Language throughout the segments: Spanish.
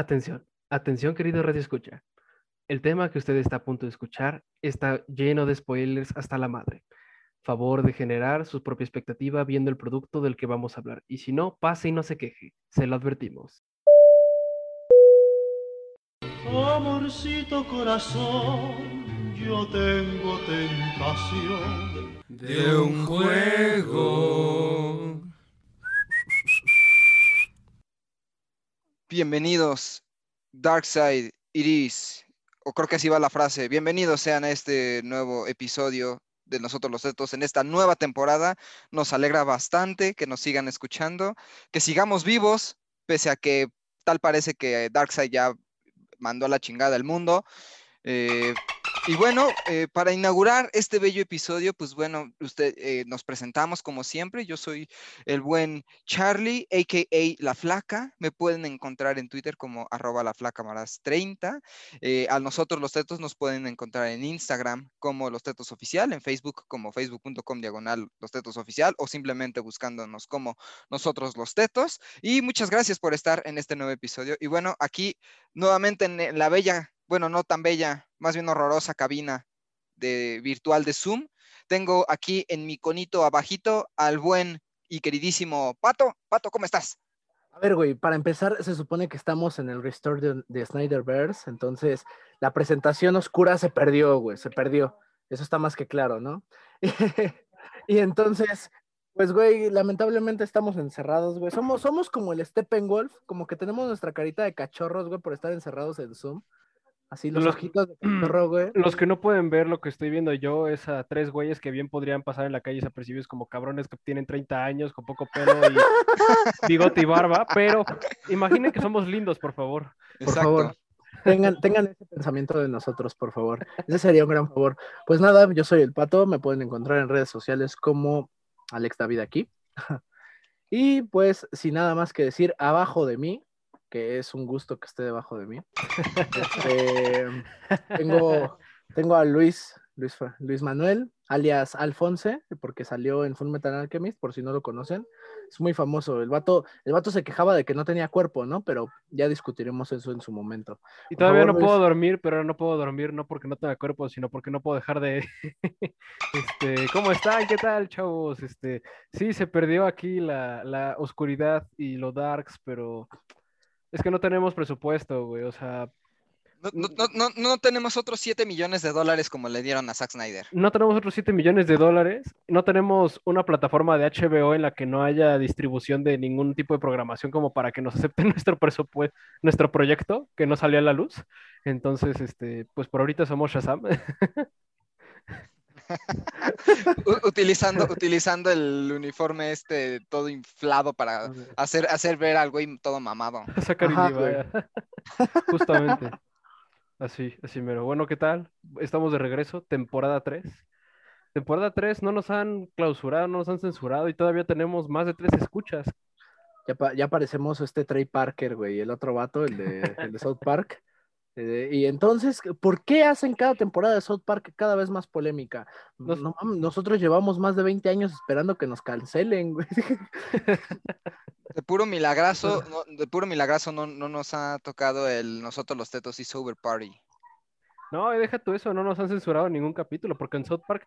Atención, atención querido Radio Escucha. El tema que usted está a punto de escuchar está lleno de spoilers hasta la madre. Favor de generar su propia expectativa viendo el producto del que vamos a hablar. Y si no, pase y no se queje. Se lo advertimos. Amorcito corazón, yo tengo tentación de un juego. Bienvenidos, Darkside Iris, o creo que así va la frase. Bienvenidos sean a este nuevo episodio de Nosotros los Tetos en esta nueva temporada. Nos alegra bastante que nos sigan escuchando, que sigamos vivos, pese a que tal parece que Darkseid ya mandó a la chingada el mundo. Eh, y bueno, eh, para inaugurar este bello episodio, pues bueno, usted, eh, nos presentamos como siempre. Yo soy el buen Charlie, a.k.a. La Flaca. Me pueden encontrar en Twitter como arroba la flaca 30. a nosotros los tetos nos pueden encontrar en Instagram como los tetos oficial, en Facebook como facebook.com diagonal los tetos oficial o simplemente buscándonos como nosotros los tetos. Y muchas gracias por estar en este nuevo episodio. Y bueno, aquí nuevamente en la bella bueno, no tan bella, más bien horrorosa cabina de virtual de Zoom. Tengo aquí en mi conito abajito al buen y queridísimo Pato. Pato, ¿cómo estás? A ver, güey, para empezar, se supone que estamos en el restore de, de Snyderverse, entonces la presentación oscura se perdió, güey, se perdió. Eso está más que claro, ¿no? y entonces, pues, güey, lamentablemente estamos encerrados, güey. Somos, somos como el Steppenwolf, como que tenemos nuestra carita de cachorros, güey, por estar encerrados en Zoom. Así los, ojitos de güey. Los que no pueden ver lo que estoy viendo yo es a tres güeyes que bien podrían pasar en la calle desapercibidos como cabrones que tienen 30 años, con poco pelo y bigote y barba, pero imaginen que somos lindos, por favor. Por favor. Tengan, tengan ese pensamiento de nosotros, por favor. Ese sería un gran favor. Pues nada, yo soy el Pato, me pueden encontrar en redes sociales como Alex David aquí. Y pues, sin nada más que decir, abajo de mí que es un gusto que esté debajo de mí. Este, tengo, tengo a Luis, Luis, Luis Manuel, alias Alfonse, porque salió en Full Metal Alchemist, por si no lo conocen. Es muy famoso. El vato, el vato se quejaba de que no tenía cuerpo, ¿no? Pero ya discutiremos eso en su momento. Y todavía no puedo dormir, pero no puedo dormir no porque no tenga cuerpo, sino porque no puedo dejar de... este, ¿Cómo están? ¿Qué tal, chavos? Este, sí, se perdió aquí la, la oscuridad y lo darks, pero es que no tenemos presupuesto, güey, o sea... No, no, no, no, tenemos otros 7 millones de dólares como le dieron a Zack Snyder. No tenemos otros 7 millones de dólares. No tenemos una plataforma de HBO en la que no haya distribución de ningún tipo de programación como para que nos acepten nuestro presupuesto, nuestro proyecto que no salió a la luz. Entonces, este, pues por ahorita somos Shazam. utilizando, utilizando el uniforme este todo inflado para hacer, hacer ver al güey todo mamado. Sacar Justamente. Así, así mero. Bueno, ¿qué tal? Estamos de regreso, temporada 3. Temporada 3 no nos han clausurado, no nos han censurado y todavía tenemos más de tres escuchas. Ya, ya parecemos este Trey Parker, güey, el otro vato, el de, el de South Park. Eh, y entonces, ¿por qué hacen cada temporada de South Park cada vez más polémica? nosotros llevamos más de 20 años esperando que nos cancelen, güey. De puro milagrazo, no, de puro milagrazo no, no, nos ha tocado el nosotros los tetos y Sober Party. No, deja tú eso, no nos han censurado ningún capítulo, porque en South Park,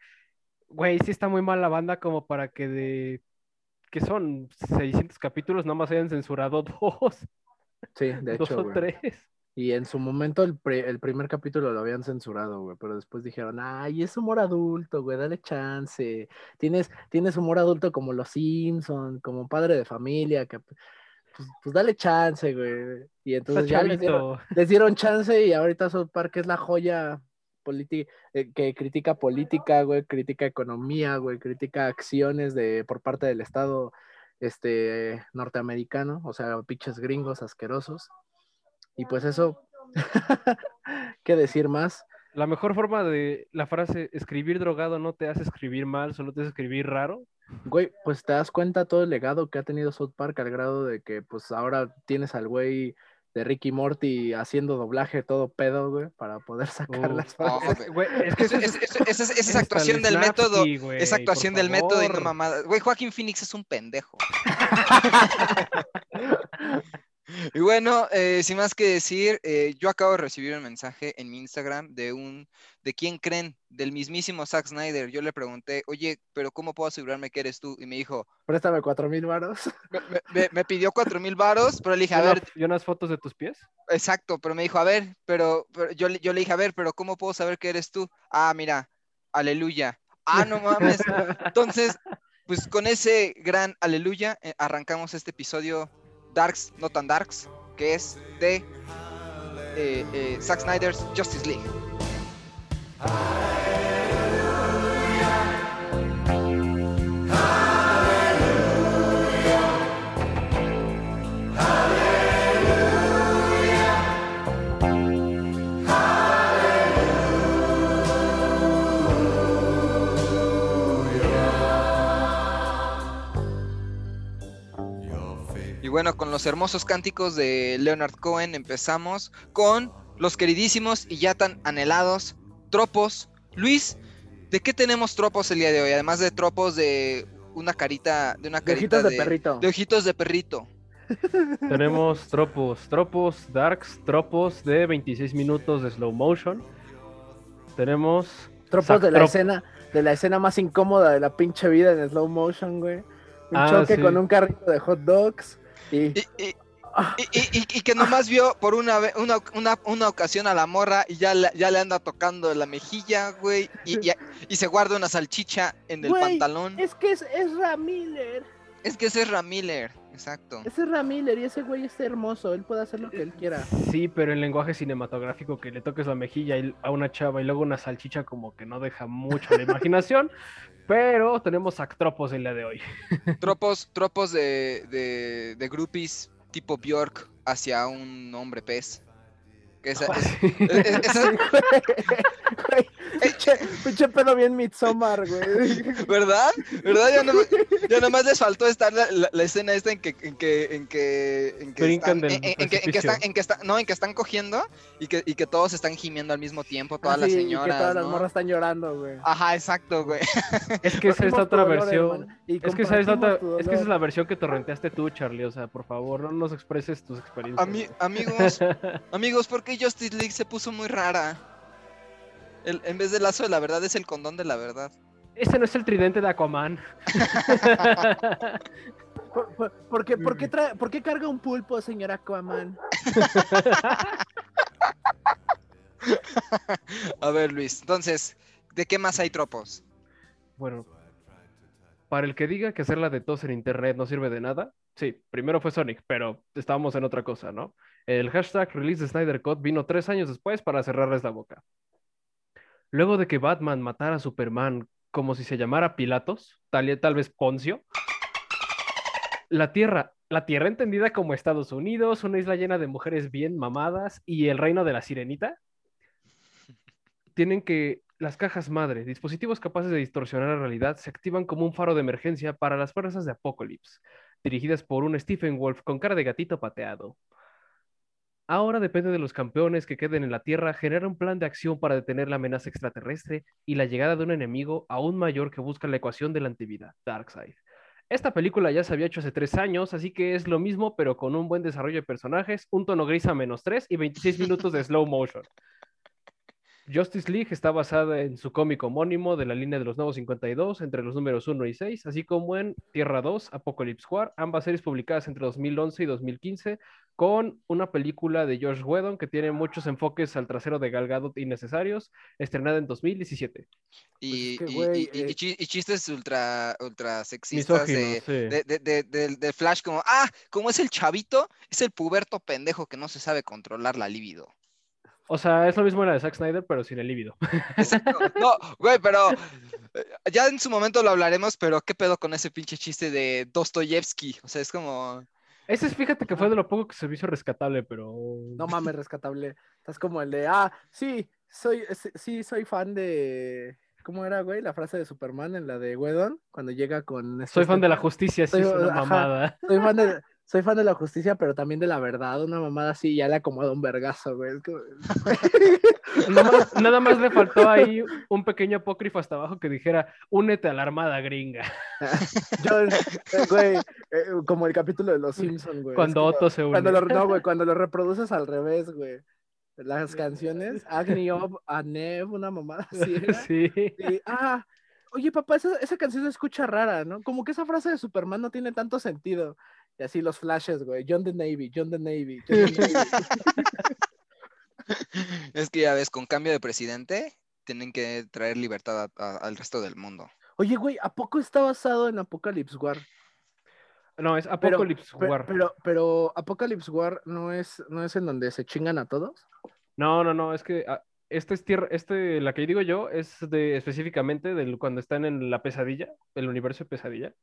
güey, sí está muy mal la banda como para que de, que son 600 capítulos, nada más hayan censurado dos. Sí, de hecho. Dos o tres. Y en su momento el, el, primer capítulo lo habían censurado, güey, pero después dijeron, ay, es humor adulto, güey, dale chance. Tienes, tienes humor adulto como Los Simpson, como Padre de Familia, que pues, pues dale chance, güey. Y entonces ya les dieron, chance y ahorita South Park es la joya eh, que critica política, güey, critica economía, güey, critica acciones de por parte del Estado este norteamericano, o sea, pinches gringos asquerosos. Y pues eso, ¿qué decir más? La mejor forma de la frase escribir drogado no te hace escribir mal, solo te hace escribir raro. Güey, pues te das cuenta todo el legado que ha tenido South Park al grado de que pues ahora tienes al güey de Ricky Morty haciendo doblaje todo pedo, güey, para poder sacar las frases. es que esa es, actuación del método, esa actuación del método y no mamada. Güey, Joaquín Phoenix es un pendejo. Y bueno, eh, sin más que decir, eh, yo acabo de recibir un mensaje en mi Instagram de un, de quién creen, del mismísimo Zack Snyder. Yo le pregunté, oye, pero ¿cómo puedo asegurarme que eres tú? Y me dijo, Préstame cuatro mil varos. me, me- me- me pidió cuatro mil varos, pero le dije, ¿Y a ver, ¿Y unas fotos de tus pies? exacto, pero me dijo, a ver, pero, pero yo, le- yo le dije, a ver, pero ¿cómo puedo saber que eres tú? Ah, mira, aleluya. Ah, no mames. Entonces, pues con ese gran aleluya, eh, arrancamos este episodio Darks, no tan Darks, que es de eh, eh, Zack Snyder's Justice League. Bueno, con los hermosos cánticos de Leonard Cohen empezamos con los queridísimos y ya tan anhelados tropos. Luis, ¿de qué tenemos tropos el día de hoy? Además de tropos de una carita, de una De carita ojitos de perrito. de ojitos de perrito. Tenemos tropos, tropos, darks, tropos de 26 minutos de slow motion. Tenemos Tropos de la trop- escena, de la escena más incómoda de la pinche vida en slow motion, güey. Un Ah, choque sí. con un carrito de hot dogs. Y, Y, y- Ah, y- y- y- que nomás vio por una, una, una- una ocasión a la morra y ya, le- ya le anda tocando la mejilla, güey, y, se guarda una salchicha en el Güey, pantalón. es que es, es Ram Miller. Es que ese es Ramiller, exacto. Ese es Ram Miller y ese güey está hermoso. Él puede hacer lo que él quiera. Sí, pero el lenguaje cinematográfico que le toques la mejilla a una chava y luego una salchicha como que no deja mucho la imaginación. Pero tenemos actropos el día de hoy. Tropos, tropos de, de, de groupies tipo Bjork hacia un hombre pez. Que esa- es- es- esa- Güey, pinche, pinche pedo bien Midsommar, güey. ¿Verdad? ¿Verdad? Ya, nomás, ya nomás les faltó estar la, la- la escena esta en que en que en que en que Brincan están, en, en- en que, en que precipicio. están en que están no en que están cogiendo y que, y que todos están gimiendo al mismo tiempo todas Ah, las sí, y señoras que todas las ¿no? morras están llorando, güey. ajá exacto güey Es que esa es otra dolor, versión. y Es que, esa es, la otra- es que esa es la versión que torrenteaste tú, Charlie. O sea, por favor, no nos expreses tus experiencias. Ami- amigos amigos ¿por qué Justice League se puso muy rara? El- en vez del lazo de la verdad es el condón de la verdad Ese no es el tridente de Aquaman. ¿Por, por- por qué, por qué trae- por qué carga un pulpo, señor Aquaman? a ver Luis entonces ¿de qué más hay tropos? Bueno, para el que diga que hacer la de tos en internet no sirve de nada, sí, primero fue Sonic, pero estábamos en otra cosa, ¿no? El hashtag release de Snyder Cut vino tres años después para cerrarles la boca. Luego de que Batman matara a Superman como si se llamara Pilatos, tal, tal vez Poncio, la Tierra, la Tierra entendida como Estados Unidos, una isla llena de mujeres bien mamadas y el reino de la sirenita, tienen que las cajas madre, dispositivos capaces de distorsionar la realidad, se activan como un faro de emergencia para las fuerzas de Apocalypse, dirigidas por un Stephen Wolf con cara de gatito pateado. Ahora depende de los campeones que queden en la Tierra generar un plan de acción para detener la amenaza extraterrestre y la llegada de un enemigo aún mayor que busca la ecuación de la antivida, Darkseid. Esta película ya se había hecho hace tres años, así que es lo mismo, pero con un buen desarrollo de personajes, un tono gris a menos tres y 26 minutos de slow motion. Justice League está basada en su cómic homónimo de la línea de los Nuevos 52 entre los números 1 y 6, así como en Tierra 2, Apocalypse War, ambas series publicadas entre 2011 y 2015, con una película de George Whedon que tiene muchos enfoques al trasero de Gal Gadot innecesarios, estrenada en 2017. Y, Pues es que, y- güey, y- y- eh, y chi- y chistes ultra, ultra sexistas sí. de- de Flash como, ah, como es el chavito, es el puberto pendejo que no se sabe controlar la libido. O sea, es lo mismo en la de Zack Snyder, pero sin el líbido. Exacto. No, güey, pero eh, ya en su momento lo hablaremos, pero ¿qué pedo con ese pinche chiste de Dostoyevsky? O sea, es como... Ese es, fíjate que fue de lo poco que se me hizo rescatable, pero... No mames, rescatable. Estás como el de, ah, sí, soy, sí, soy fan de. ¿Cómo era, güey? La frase de Superman en la de Wedon, cuando llega con. este Soy fan de la justicia, sí, Soy- es una ajá. mamada. Soy fan de, soy fan de la justicia, pero también de la verdad. Una mamada así ya le acomoda un vergazo, güey. Es Nada más, nada más le faltó ahí un pequeño apócrifo hasta abajo que dijera, únete a la armada gringa. Yo, eh, güey, eh, como el capítulo de Los Simpsons, güey. es Cuando como- Otto se une. Cuando lo, no, güey, cuando lo reproduces al revés, güey. Las canciones, Agni Ob, Anev, una mamada así. era. Sí. Y, ah, oye, papá, esa, esa canción se escucha rara, ¿no? Como que esa frase de Superman no tiene tanto sentido. Y así los flashes, güey. John the Navy, John the Navy. John the Navy. Es que ya ves, con cambio de presidente, tienen que traer libertad a- a- al resto del mundo. Oye, güey, ¿a poco está basado en Apocalypse War? No, es Pero- Apocalypse War. Pero, pero, Apocalypse War no es, no es en donde se chingan a todos. No, no, no, es que ah, este es tierra, este, la que digo yo, es de específicamente del cuando están en la pesadilla, el universo de pesadilla.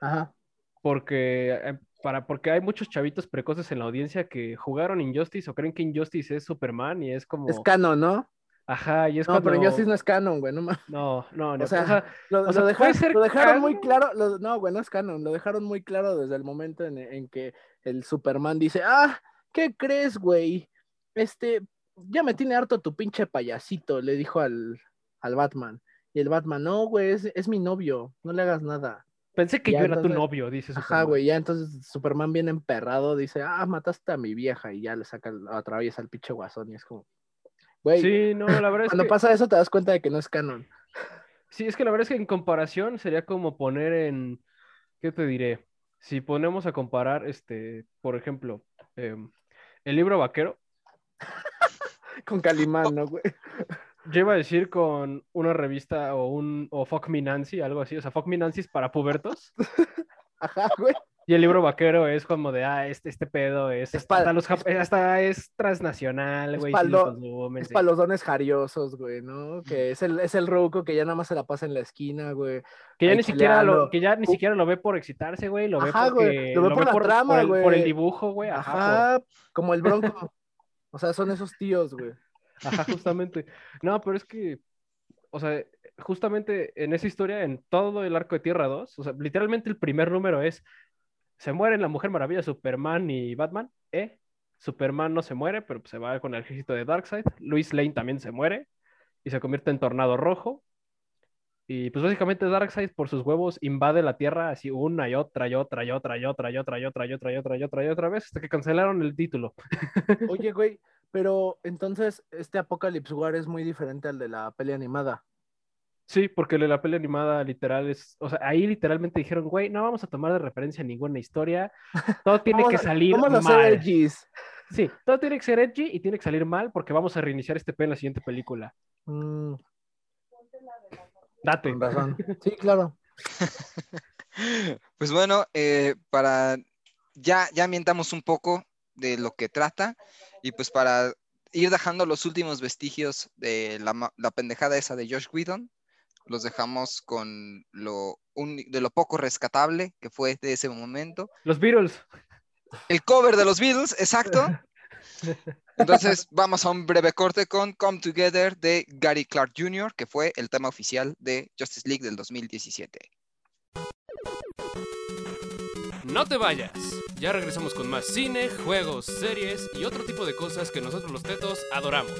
Ajá. Porque, eh, para, porque hay muchos chavitos precoces en la audiencia que jugaron Injustice o creen que Injustice es Superman y es como. Es canon, ¿no? Ajá, y es No, pero cuando- Injustice no es canon, güey. No, mames. No, no, no. O sea, o sea, Lo, O sea, dejaron, ser lo dejaron muy claro. lo- no, güey, no es canon. Lo dejaron muy claro desde el momento en, en que el Superman dice: Ah, ¿qué crees, güey? Este, ya me tiene harto tu pinche payasito, le dijo al, al Batman. Y el Batman, no, güey, es, es mi novio, no le hagas nada. Pensé que ya, yo era tu novio, dice Ajá, Superman. güey, ya entonces Superman viene emperrado, dice, ah, mataste a mi vieja, y ya le saca, atraviesa al pinche guasón, y es como, güey, Sí, no, la verdad es cuando que. pasa eso te das cuenta de que no es canon. Sí, es que la verdad es que en comparación sería como poner en, ¿qué te diré? Si ponemos a comparar, este, por ejemplo, em, el libro vaquero, Con Calimán, ¿no, güey? Yo iba a decir con una revista o un, o Fuck Me Nancy, algo así, o sea, Fuck Me Nancy es para pubertos, Ajá, güey. y el libro vaquero es como de, ah, este, este pedo es, Es pa- hasta, los jap- hasta es transnacional, es güey, pa lo lo- Es para los dones jariosos, güey, ¿no? Que es el, es el ruco que ya nada más se la pasa en la esquina, güey. Que ya ni siquiera lo, que ya ni Uh. siquiera lo ve por excitarse, güey, lo ve Ajá, porque güey, lo ve por la trama, por el, por el güey. dibujo, güey, ajá, por- Ajá, como el bronco. O sea, son esos tíos, güey. Ajá, justamente. No, pero es que, o sea, justamente en esa historia, en todo el arco de Tierra 2, o sea, literalmente el primer número es, se mueren la Mujer Maravilla, Superman y Batman, ¿eh? Superman no se muere, pero pues, se va con el ejército de Darkseid. Luis Lane también se muere y se convierte en Tornado Rojo. Y pues básicamente Darkseid por sus huevos invade la Tierra así una y otra y otra y otra y otra y otra y otra y otra y otra y otra y otra vez hasta que cancelaron el título. Oye, güey, pero entonces este Apocalypse War es muy diferente al de la peli animada. Sí, porque la peli animada literal es, o sea, ahí literalmente dijeron, güey, no vamos a tomar de referencia ninguna historia, todo tiene Vamos que a- salir Vamos a hacer mal. edgys. Sí, todo tiene que ser edgy y tiene que salir mal porque vamos a reiniciar este pedo en la siguiente película. Mm, Date. con razón. Sí, claro. Pues bueno, eh, para ya, ya ambientamos un poco de lo que trata y pues para ir dejando los últimos vestigios de la, pendejada esa de Josh Whedon, los dejamos con lo, uni- de lo poco rescatable que fue de ese momento. Los Beatles. El cover de los Beatles, exacto. Entonces vamos a un breve corte con Come Together de Gary Clark Jr., que fue el tema oficial de Justice League del 2017. No te vayas. Ya regresamos con más cine, juegos, series y otro tipo de cosas que nosotros los tetos adoramos.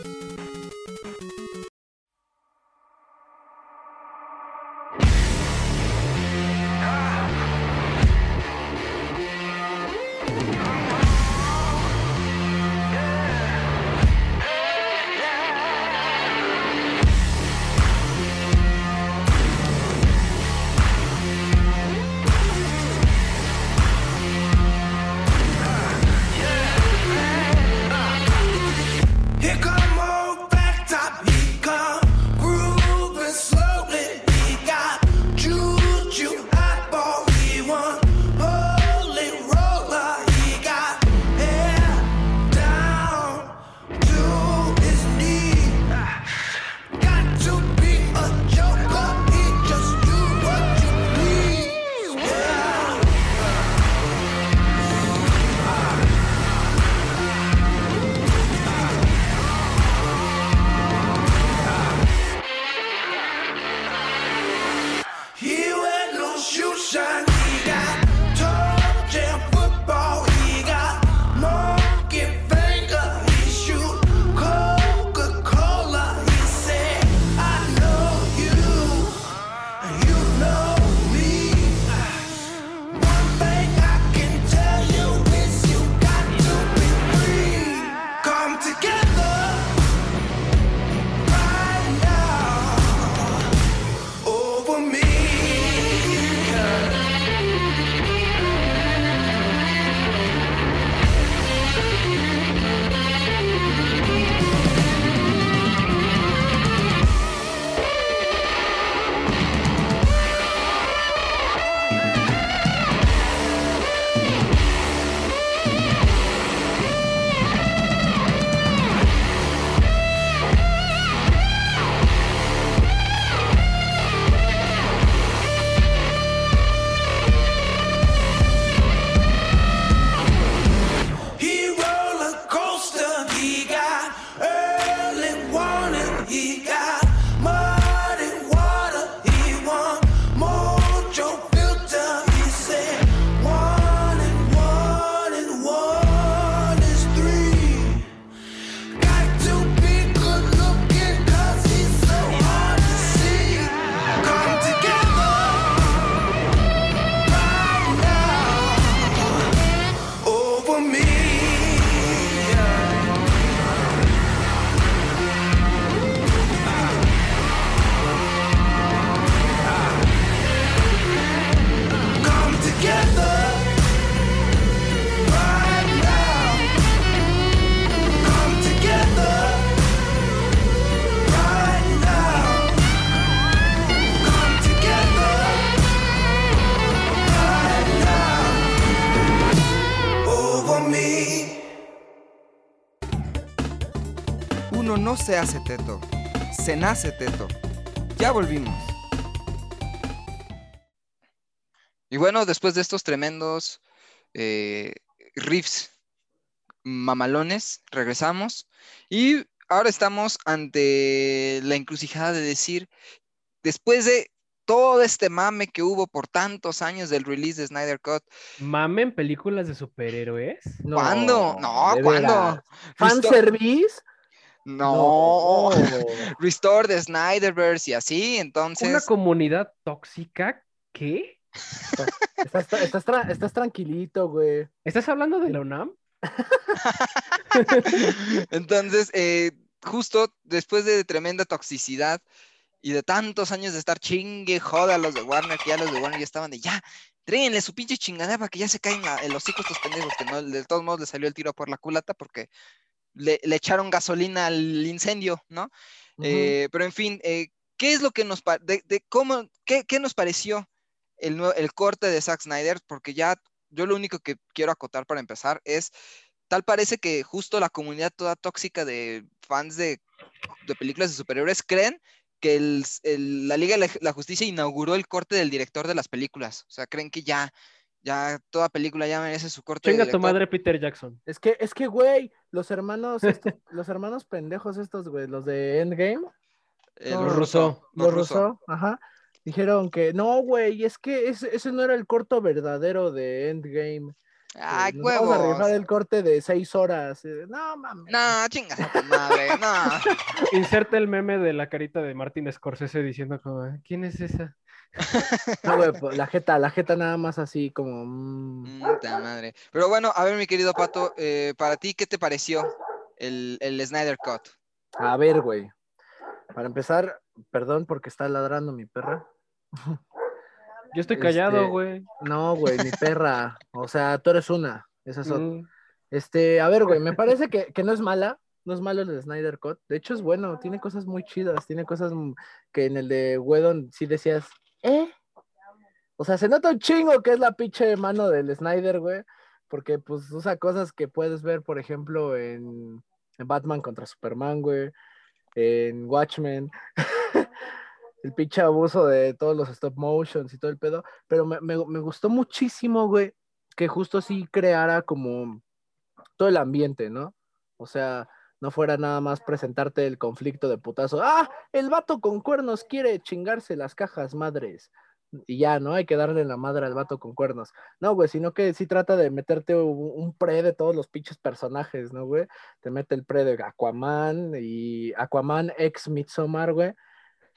Se hace teto, se nace teto. Ya volvimos. Y bueno, después de estos tremendos eh, riffs mamalones, regresamos. Y ahora estamos ante la encrucijada de decir, después de todo este mame que hubo por tantos años del release de Snyder Cut, ¿Mame en películas de superhéroes? No, ¿cuándo? No, ¿cuándo? ¿Fanservice? No, Restore the Snyderverse y así, entonces... ¿Una comunidad tóxica? ¿Qué? Estás, estás tra- estás tranquilito, güey. ¿Estás hablando de la UNAM? Entonces, eh, justo después de tremenda toxicidad y de tantos años de estar chingue, joda a los de Warner, que ya los de Warner ya estaban de ya, tréguenle su pinche chingadera para que ya se caen la- en los hijos estos pendejos, que no, de todos modos le salió el tiro por la culata porque le, le echaron gasolina al incendio, ¿no? Eh, pero en fin, eh, ¿qué es lo que nos de, de cómo, qué, qué nos pareció el, el corte de Zack Snyder? Porque ya yo lo único que quiero acotar para empezar es, tal parece que justo la comunidad toda tóxica de fans de, de películas de superhéroes creen que el- el- la Liga de la Justicia inauguró el corte del director de las películas. O sea, creen que ya, ya toda película ya merece su corte Chinga tu madre, Peter Jackson. Es que, es que, güey, los hermanos, estos- los hermanos pendejos estos, güey, los de Endgame, Eh, No, los. Russo, los ajá, dijeron que no, güey, es que ese, ese no era el corto verdadero de Endgame. eh, Ay, nos vamos a rifar el corte de seis horas. eh, No, mames. No, chingas a tu madre, no. Inserta el meme de la carita de Martin Scorsese diciendo como, ¿quién es esa? No, güey, pues, la jeta, la jeta nada más así como... mm, Puta madre. Pero bueno, a ver, mi querido Pato, eh, para ti, ¿qué te pareció el, el Snyder Cut? A ver, güey. Para empezar, perdón porque está ladrando mi perra. Yo estoy callado, Este, güey. No, güey, mi perra. O sea, tú eres una. Esa es otra. Mm, Este, a ver, güey, me parece que, que no es mala. No es malo el de Snyder Cut. De hecho, es bueno. Tiene cosas muy chidas. Tiene cosas mm, que en el de Wedon sí decías, ¿eh? O sea, se nota un chingo que es la pinche mano del Snyder, güey. Porque, pues, usa cosas que puedes ver, por ejemplo, en, Batman contra Superman, güey. En Watchmen. el pinche abuso de todos los stop motions y todo el pedo. Pero me, me- me gustó muchísimo, güey, que justo sí creara como todo el ambiente, ¿no? O sea, no fuera nada más presentarte el conflicto de putazo. Ah, el vato con cuernos quiere chingarse las cajas madres. Y ya, ¿no? Hay que darle la madre al vato con cuernos. No, güey, sino que sí trata de meterte un, pre de todos los pinches personajes, ¿no, güey? Te mete el pre de Aquaman y Aquaman ex Midsommar, güey.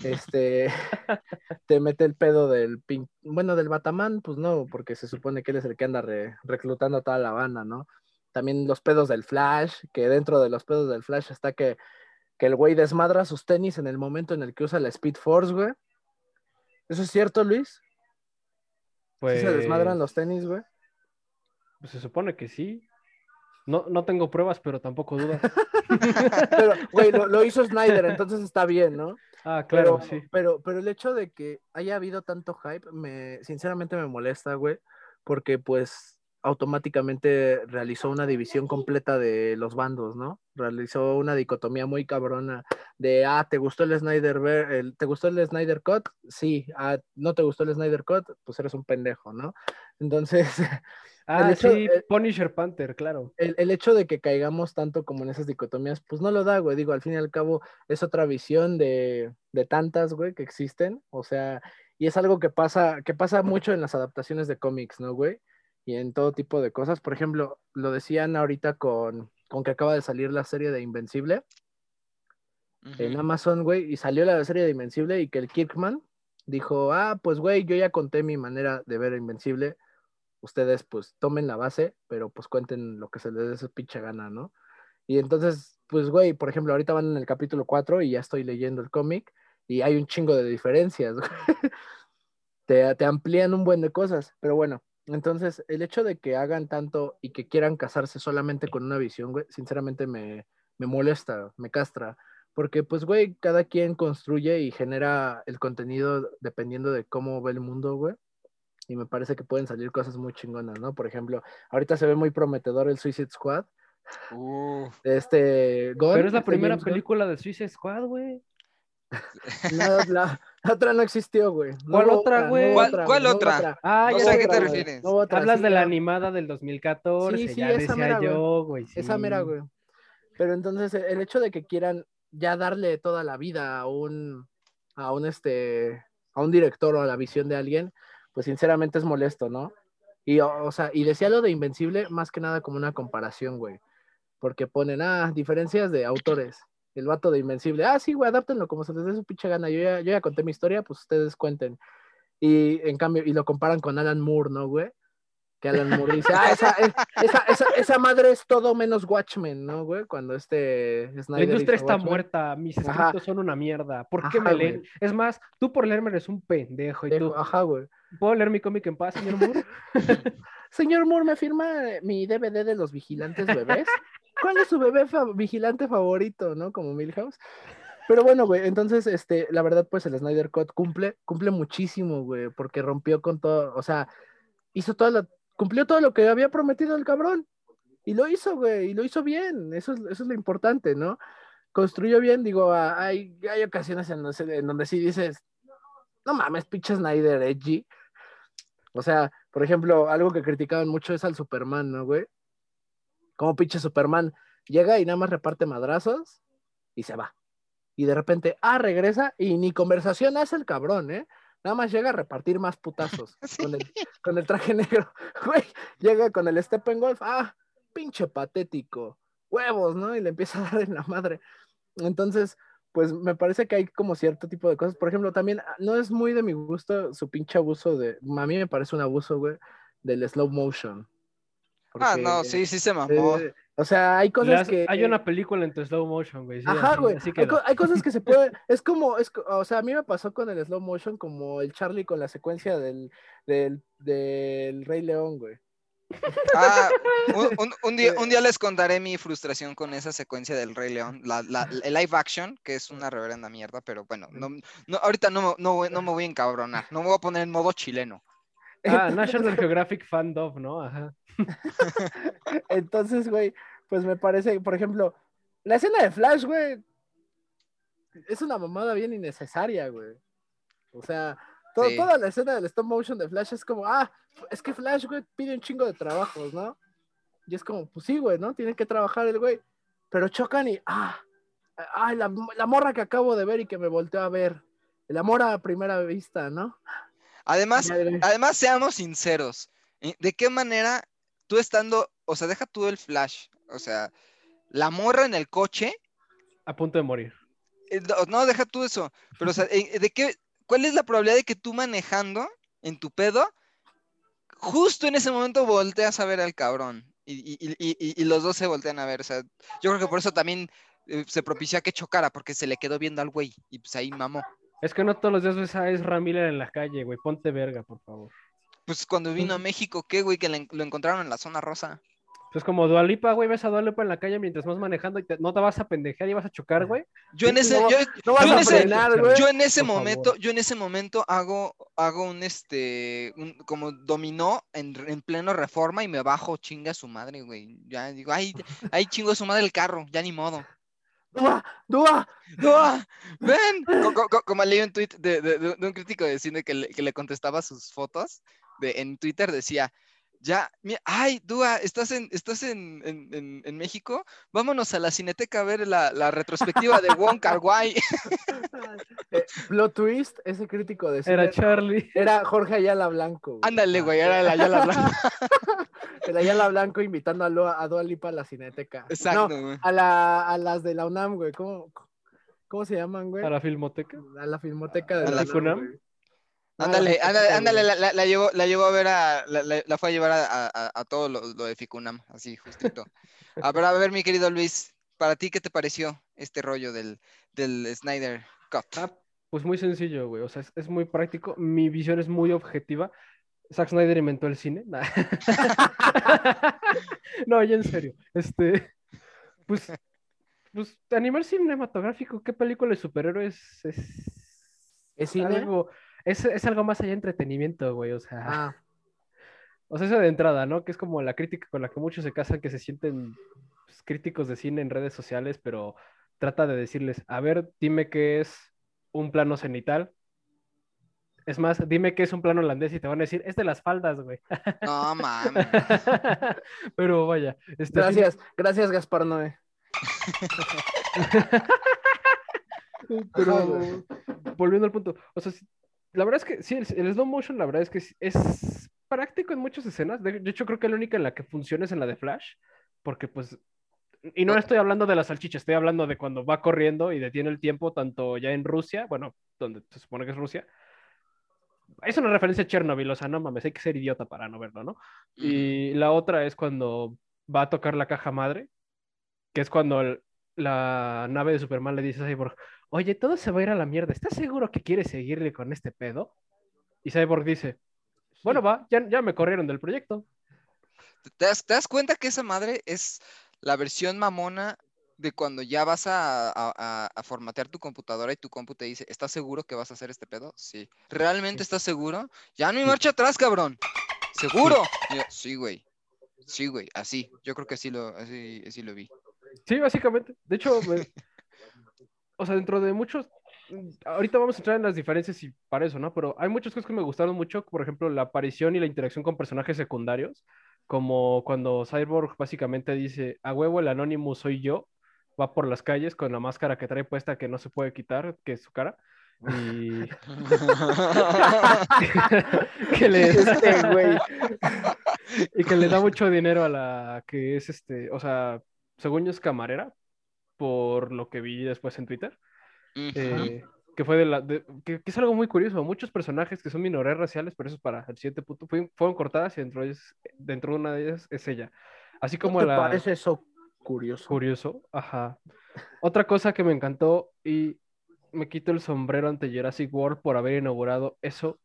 Este, te mete el pedo del pin... bueno, del Batamán, pues no, porque se supone que él es el que anda re- reclutando a toda la banda, ¿no? También los pedos del Flash, que dentro de los pedos del Flash está que, que el güey desmadra sus tenis en el momento en el que usa la Speed Force, güey. ¿Eso es cierto, Luis? Pues, ¿Sí se desmadran los tenis, güey? pues se supone que sí. No, no tengo pruebas, pero tampoco dudas. Pero, güey, lo, lo hizo Snyder, entonces está bien, ¿no? Ah, claro, pero, sí. Pero, pero el hecho de que haya habido tanto hype, me, sinceramente me molesta, güey, porque pues automáticamente realizó una división completa de los bandos, ¿no? Realizó una dicotomía muy cabrona de, ah, ¿te gustó el Snyder, Ver- el, ¿te gustó el Snyder Cut? Sí, ah, ¿no te gustó el Snyder Cut? Pues eres un pendejo, ¿no? Entonces, Ah, hecho- sí, el- Punisher Panther, claro. el, el hecho de que caigamos tanto como en esas dicotomías, pues no lo da, güey. Digo, al fin y al cabo es otra visión de, de tantas, güey, que existen. O sea, y es algo que pasa, que pasa mucho en las adaptaciones de cómics, ¿no, güey? Y en todo tipo de cosas. Por ejemplo, lo decían ahorita con, con que acaba de salir la serie de Invencible en. Amazon, güey, y salió la serie de Invencible y que el Kirkman dijo, ah, pues, güey, yo ya conté mi manera de ver Invencible, ustedes pues tomen la base, pero pues cuenten lo que se les dé su pinche gana, ¿no? Y entonces, pues, güey, por ejemplo, ahorita van en el capítulo 4 y ya estoy leyendo el cómic y hay un chingo de diferencias, te, te amplían un buen de cosas, pero bueno. Entonces, el hecho de que hagan tanto y que quieran casarse solamente con una visión, güey, sinceramente me, me molesta, me castra. Porque, pues, güey, cada quien construye y genera el contenido dependiendo de cómo ve el mundo, güey. y me parece que pueden salir cosas muy chingonas, ¿no? Por ejemplo, ahorita se ve muy prometedor el Suicide Squad. Uh, Este, Gunn, Pero es la este primera James película de Suicide Squad, güey. La, la- la otra no existió, güey. No ¿Cuál otra, güey? ¿Cuál- otra, cuál no otra? Ah, No ya sé a qué te refieres. no hubo otra, Hablas sí, de la animada del 2014, Sí, sí, ya esa decía mera, güey. yo, güey. Esa mera, güey. Pero entonces el el hecho de que quieran ya darle toda la vida a un, a un este, a un director o a la visión de alguien, pues sinceramente es molesto, ¿no? Y, o, o sea, y decía lo de Invencible más que nada como una comparación, güey. Porque ponen, ah, diferencias de autores. El vato de Invencible, ah, sí, güey, adáptenlo como se les dé su pinche gana. Yo ya, yo ya conté mi historia, pues ustedes cuenten. Y en cambio, y lo comparan con Alan Moore, ¿no, güey? Que Alan Moore dice, ah, esa, esa, esa, esa madre es todo menos Watchmen, ¿no, güey? Cuando este La Snyder industria hizo está Watchmen. muerta, mis Ajá. escritos son una mierda. ¿Por qué Ajá, me güey. leen? Es más, tú por leerme eres un pendejo y tú, Ajá, güey. ¿puedo leer mi cómic en paz, señor Moore? Señor Moore, ¿me firma mi DVD de los vigilantes bebés? ¿Cuál es su bebé vigilante favorito, no? Como Milhouse. Pero bueno, güey, entonces, este, la verdad, pues el Snyder Cut cumple, cumple muchísimo, güey, porque rompió con todo, o sea, hizo toda la, cumplió todo lo que había prometido el cabrón. Y lo hizo, güey, y lo hizo bien, eso es, eso es lo importante, ¿no? Construyó bien, digo, hay, hay ocasiones en, en donde sí dices, no mames, pinche Snyder, edgy. O sea, por ejemplo, algo que criticaban mucho es al Superman, ¿no, güey? Como pinche Superman llega y nada más reparte madrazos y se va. Y de repente, ah, regresa y ni conversación hace el cabrón, ¿eh? Nada más llega a repartir más putazos con, el, con el traje negro. Güey, llega con el Steppenwolf, ah, pinche patético, huevos, ¿no? Y le empieza a dar en la madre. Entonces, pues me parece que hay como cierto tipo de cosas. Por ejemplo, también ah, no es muy de mi gusto su pinche abuso de. A mí me parece un abuso, güey, del slow motion. Ah, no, sí, sí se mamó. eh, o sea, hay cosas has- que. Hay una película en tu slow motion, güey. sí, Ajá, así- güey. así Hay, quedó. co- hay cosas que se puede. Es como. Es, o sea, a mí me pasó con el slow motion como el Charlie con la secuencia del, del, del Rey León, güey. Ah, un, un- un día, un día les contaré mi frustración con esa secuencia del Rey León, la, la- el live action, que es una reverenda mierda, pero bueno, no, no, ahorita no, me- no, voy- no me voy a encabronar, no me voy a poner en modo chileno. Ah, National Geographic Fan Dove, ¿no? Ajá. Entonces, güey, pues me parece, por ejemplo, la escena de Flash, güey, es una mamada bien innecesaria, güey. O sea, to- Sí. toda la escena del stop motion de Flash es como, ah, es que Flash, güey, pide un chingo de trabajos, ¿no? Y es como, pues sí, güey, ¿no? Tiene que trabajar el güey. Pero chocan y, ah, ay, la, la morra que acabo de ver y que me volteó a ver. El amor a primera vista, ¿no? Además, Madre. además seamos sinceros, ¿eh? ¿de qué manera tú estando, o sea, deja tú el flash, o sea, la morra en el coche, A punto de morir. eh, no, deja tú eso, pero o sea, eh, ¿de qué, cuál es la probabilidad de que tú manejando en tu pedo, justo en ese momento volteas a ver al cabrón y, y- y- y- los dos se voltean a ver, o sea, yo creo que por eso también eh, se propició a que chocara, porque se le quedó viendo al güey y pues ahí mamó. Es que no todos los días ves a Ezra Miller en la calle, güey. Ponte verga, por favor. Pues cuando vino a México, ¿qué, güey? Que le en- lo encontraron en la zona rosa. Pues como Dualipa, güey, ves a Dualipa en la calle mientras vas manejando y te- no te vas a pendejear y vas a chocar, güey. Yo en ese, no, yo, No vas yo en a ese- frenar, güey. yo en ese por momento, favor. yo en ese momento hago, hago un este, un- como dominó en, en pleno reforma y me bajo, chinga su madre, güey. Ya digo, ay, ay, chingo su madre el carro, ya ni modo. ¡Dúa! ¡Dúa! ¡Dua! ¡Ven! Co- co- co- como leí un tweet de, de- de- de un crítico de cine que le, que le contestaba sus fotos de, en Twitter, decía, ya, mi- ay, Dua, ¿estás en, estás en, en- en- en México? Vámonos a la Cineteca a ver la, la retrospectiva de Wong Kar Wai. Eh, plot twist, ese crítico de cine Era Charlie. era Jorge Ayala Blanco. güey. Ándale, güey, era la Ayala Blanca. El Ayala Blanco invitando a, Lua- a Dua Lipa a la cineteca. Exacto, No, güey. a, la, a las de la UNAM, güey. ¿Cómo, cómo se llaman, güey? A la filmoteca. A la filmoteca de ¿A la la UNAM. Ándale, la ándale, ándale, la, la- la llevó, la llevó a ver a, la, fue a llevar a, a- a todo lo, lo de Ficunam, así, justito. A ver, a ver, mi querido Luis, ¿para ti qué te pareció este rollo del, del Snyder Cut? Ah, pues muy sencillo, güey. O sea, es, es muy práctico. Mi visión es muy objetiva. Zack Snyder inventó el cine. Nah. no, ya en serio. Este, pues, pues, a nivel cinematográfico, ¿qué película de superhéroes es? ¿Es cine? algo- es, es algo más allá de entretenimiento, güey, o sea, Ah, o sea, eso de entrada, ¿no? Que es como la crítica con la que muchos se casan, que se sienten pues, críticos de cine en redes sociales, pero trata de decirles, a ver, dime qué es un plano cenital. Es más, dime qué es un plano holandés y te van a decir, es de las faldas, güey. No mames. Pero vaya, este, gracias, gracias Gaspar Noé. Pero Ajá, volviendo al punto, o sea, sí, la verdad es que sí, el, el slow motion, la verdad es que es práctico en muchas escenas. De, de hecho, creo que la única en la que funciona es en la de Flash, porque pues, y no estoy hablando de la salchicha, estoy hablando de cuando va corriendo y detiene el tiempo, tanto ya en Rusia, bueno, donde se supone que es Rusia. Es una referencia a Chernobyl, o sea, no mames, hay que ser idiota para no verlo, ¿no? Y la otra es cuando va a tocar la caja madre, que es cuando el- la nave de Superman le dice a Cyborg, oye, todo se va a ir a la mierda, ¿estás seguro que quieres seguirle con este pedo? Y Cyborg dice, bueno, va, ya, ya me corrieron del proyecto. ¿Te das, te das cuenta que esa madre es la versión mamona de cuando ya vas a, a- a- a formatear tu computadora y tu compu te dice, ¿estás seguro que vas a hacer este pedo? Sí. ¿Realmente estás seguro? Ya no hay marcha atrás, cabrón. ¿Seguro? Yo, sí, güey. Sí, güey. Así. Yo creo que así lo, así, así lo vi. Sí, básicamente. De hecho, me- o sea, dentro de muchos, ahorita vamos a entrar en las diferencias y para eso, ¿no? Pero hay muchas cosas que me gustaron mucho, por ejemplo, la aparición y la interacción con personajes secundarios, como cuando Cyborg básicamente dice, a huevo el Anonymous soy yo, va por las calles con la máscara que trae puesta que no se puede quitar, que es su cara, y que le, Este güey. y que le da mucho dinero a la que es este, o sea, según yo es camarera, por lo que vi después en Twitter, eh, que fue de la, de- que, que es algo muy curioso, muchos personajes que son minorías raciales, pero eso es para el siguiente punto, fueron, fueron cortadas y dentro de, ellas- dentro de una de ellas es ella. Así como ¿No te la... parece eso curioso? Curioso, ajá. Otra cosa que me encantó y me quito el sombrero ante Jurassic World por haber inaugurado eso,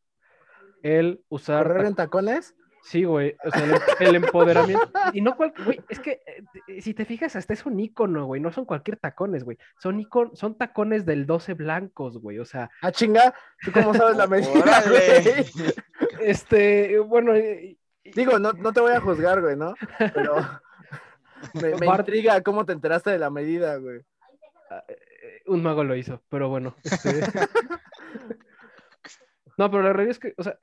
el usar... ¿Correr en tacones? Sí, güey, o sea, el, el empoderamiento. Y no cual, güey, es que eh, si te fijas, hasta es un icono, güey, no son cualquier tacones, güey, son icon, son tacones del 12 blancos, güey, o sea, Ah, chinga, ¿tú cómo sabes la medida? Güey? este, bueno, eh, Digo, no, no te voy a juzgar, güey, ¿no? Pero me, me intriga cómo te enteraste de la medida, güey. eh, un mago lo hizo, pero bueno. este- No, pero la realidad es que, o sea,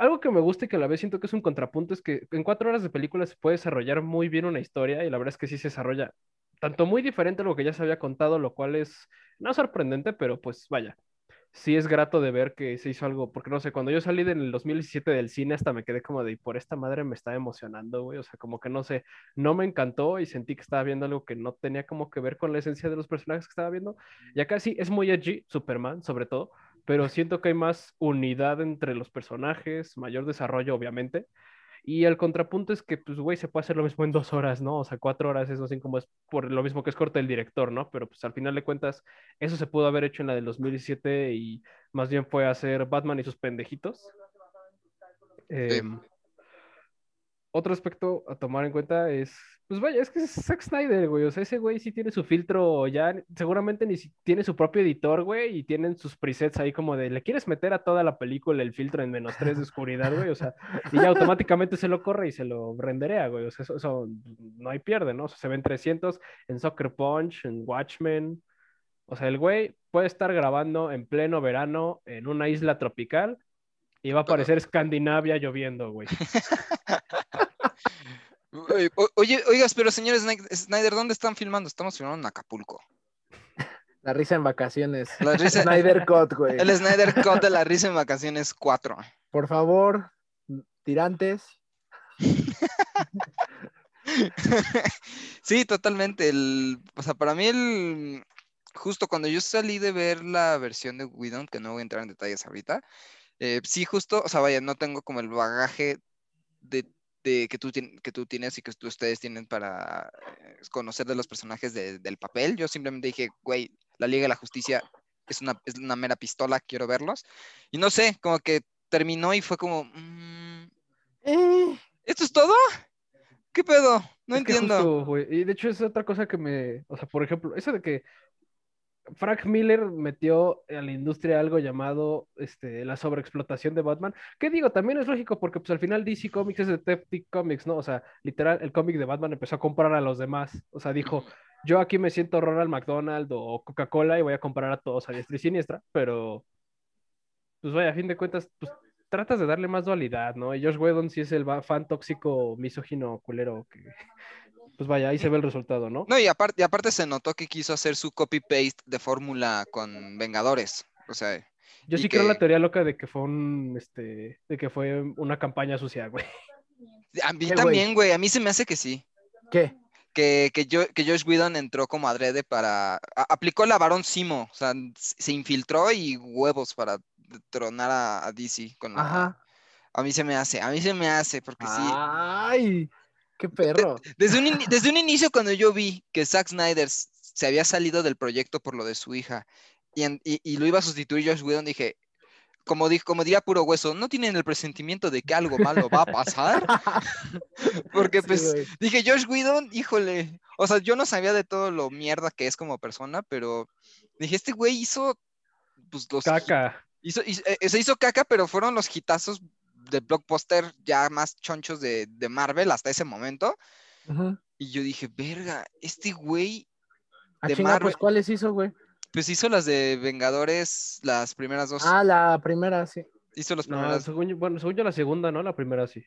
algo que me gusta y que a la vez siento que es un contrapunto es que en cuatro horas de película se puede desarrollar muy bien una historia y la verdad es que sí se desarrolla tanto muy diferente a lo que ya se había contado, lo cual es no sorprendente, pero pues vaya, sí es grato de ver que se hizo algo, porque no sé, cuando yo salí del 2017 del cine hasta me quedé como de, "Y por esta madre me está emocionando, güey, o sea, como que no sé, no me encantó y sentí que estaba viendo algo que no tenía como que ver con la esencia de los personajes que estaba viendo. Y acá sí es muy edgy, Superman sobre todo, pero siento que hay más unidad entre los personajes, mayor desarrollo, obviamente. Y el contrapunto es que, pues, güey, se puede hacer lo mismo en dos horas, ¿no? O sea, cuatro horas es así como es por lo mismo que es corta el director, ¿no? Pero pues al final de cuentas, eso se pudo haber hecho en la del 2017 y más bien fue hacer Batman y sus pendejitos. Em, otro aspecto a tomar en cuenta es, pues vaya, es que es Zack Snyder, güey. O sea, ese güey sí tiene su filtro ya, seguramente ni si- tiene su propio editor, güey, y tienen sus presets ahí como de, ¿le quieres meter a toda la película el filtro en menos 3 de oscuridad, güey? O sea, y ya automáticamente se lo corre y se lo renderea, güey. O sea, eso, eso no hay pierde, ¿no? O sea, se ven 300 en Soccer Punch, en Watchmen. O sea, el güey puede estar grabando en pleno verano en una isla tropical y va a aparecer Escandinavia lloviendo, güey. Oye, oigas, pero señor Snyder, Snyder, ¿dónde están filmando? Estamos filmando en Acapulco. La risa en vacaciones. La risa- Snyder Cut, güey. El Snyder Cut de la risa en vacaciones 4. Por favor, tirantes. Sí, totalmente. El, o sea, para mí el justo cuando yo salí de ver la versión de Whedon, que no voy a entrar en detalles ahorita, eh, sí, justo, o sea, vaya, no tengo como el bagaje de, de que, tú tien- que tú tienes y que tú- ustedes tienen para eh, conocer de los personajes de- del papel. Yo simplemente dije, güey, la Liga de la Justicia es una, es una mera pistola, quiero verlos. Y no sé, como que terminó y fue como, mm, Eh, ¿esto es todo? ¿Qué pedo? No Es entiendo. justo, Y de hecho es otra cosa que me, o sea, por ejemplo, eso de que Frank Miller metió a la industria algo llamado este, la sobreexplotación de Batman. Que digo, también es lógico porque pues al final DC Comics es de Detective Comics, ¿no? O sea, literal, el cómic de Batman empezó a comprar a los demás. O sea, dijo, yo aquí me siento Ronald McDonald o Coca-Cola y voy a comprar a todos a diestra y siniestra, pero pues vaya, a fin de cuentas, pues tratas de darle más dualidad, ¿no? Y Josh Whedon sí es el fan tóxico, misógino, culero, que pues vaya, ahí se ve el resultado, ¿no? No, y aparte, y aparte se notó que quiso hacer su copy-paste de fórmula con Vengadores. O sea, Yo sí creo la teoría loca de que fue un, este, de que fue una campaña sucia, güey. a mí también, güey, a mí se me hace que sí. ¿Qué? Que, que, yo, que Josh Whedon entró como adrede para... a- aplicó la varón Simo, o sea, se infiltró y huevos para tronar a, a DC con la- Ajá. A mí se me hace, a mí se me hace, porque sí. Qué perro. Desde un, desde un inicio cuando yo vi que Zack Snyder se había salido del proyecto por lo de su hija y, en- y- y lo iba a sustituir Josh Whedon, dije, como, di- como diría Puro Hueso, ¿no tienen el presentimiento de que algo malo va a pasar? Porque pues dije, Josh Whedon, híjole, o sea, yo no sabía de todo lo mierda que es como persona, pero dije, este güey hizo, pues los... Caca. Hizo, hizo- eh, se hizo caca, pero fueron los hitazos de blockbuster ya más chonchos de, de Marvel hasta ese momento. Y yo dije, verga, este güey, Ah, de chinga, Marvel. pues ¿cuáles hizo, güey? pues hizo las de Vengadores, las primeras dos. Ah, la primera, sí. Hizo las No, primeras. según yo, bueno, según yo la segunda, ¿no? La primera sí.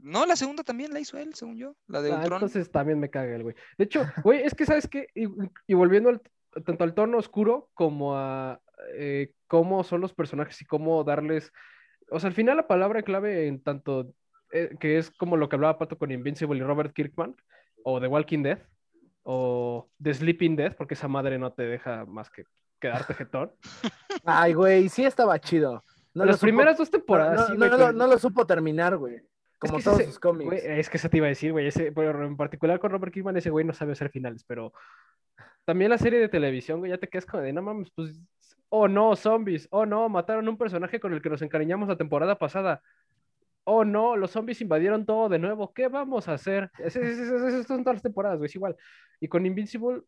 No, la segunda también la hizo él, según yo. La de Ah, Ultron. entonces también me caga el güey. De hecho, güey, es que sabes qué, y, y volviendo al- tanto al tono oscuro como a eh, cómo son los personajes y cómo darles, o sea, al final la palabra clave en tanto eh, que es como lo que hablaba Pato con Invincible y Robert Kirkman, o The Walking Dead, o The Sleeping Dead, porque esa madre no te deja más que quedarte jetón. Ay, güey, sí estaba chido. No Las supo- primeras dos no, temporadas, no, sí, no güey, pero- no lo supo terminar, güey. Es Como que todos ese- sus cómics. güey, es que eso te iba a decir, güey. Ese, en particular con Robert Kirkman, ese güey no sabe hacer finales, pero también la serie de televisión, güey, ya te quedas como de, no mames, pues, oh no, zombies, oh no, mataron un personaje con el que nos encariñamos la temporada pasada. Oh no, los zombies invadieron todo de nuevo. ¿Qué vamos a hacer? Esas son todas las temporadas, es igual. Y con Invincible,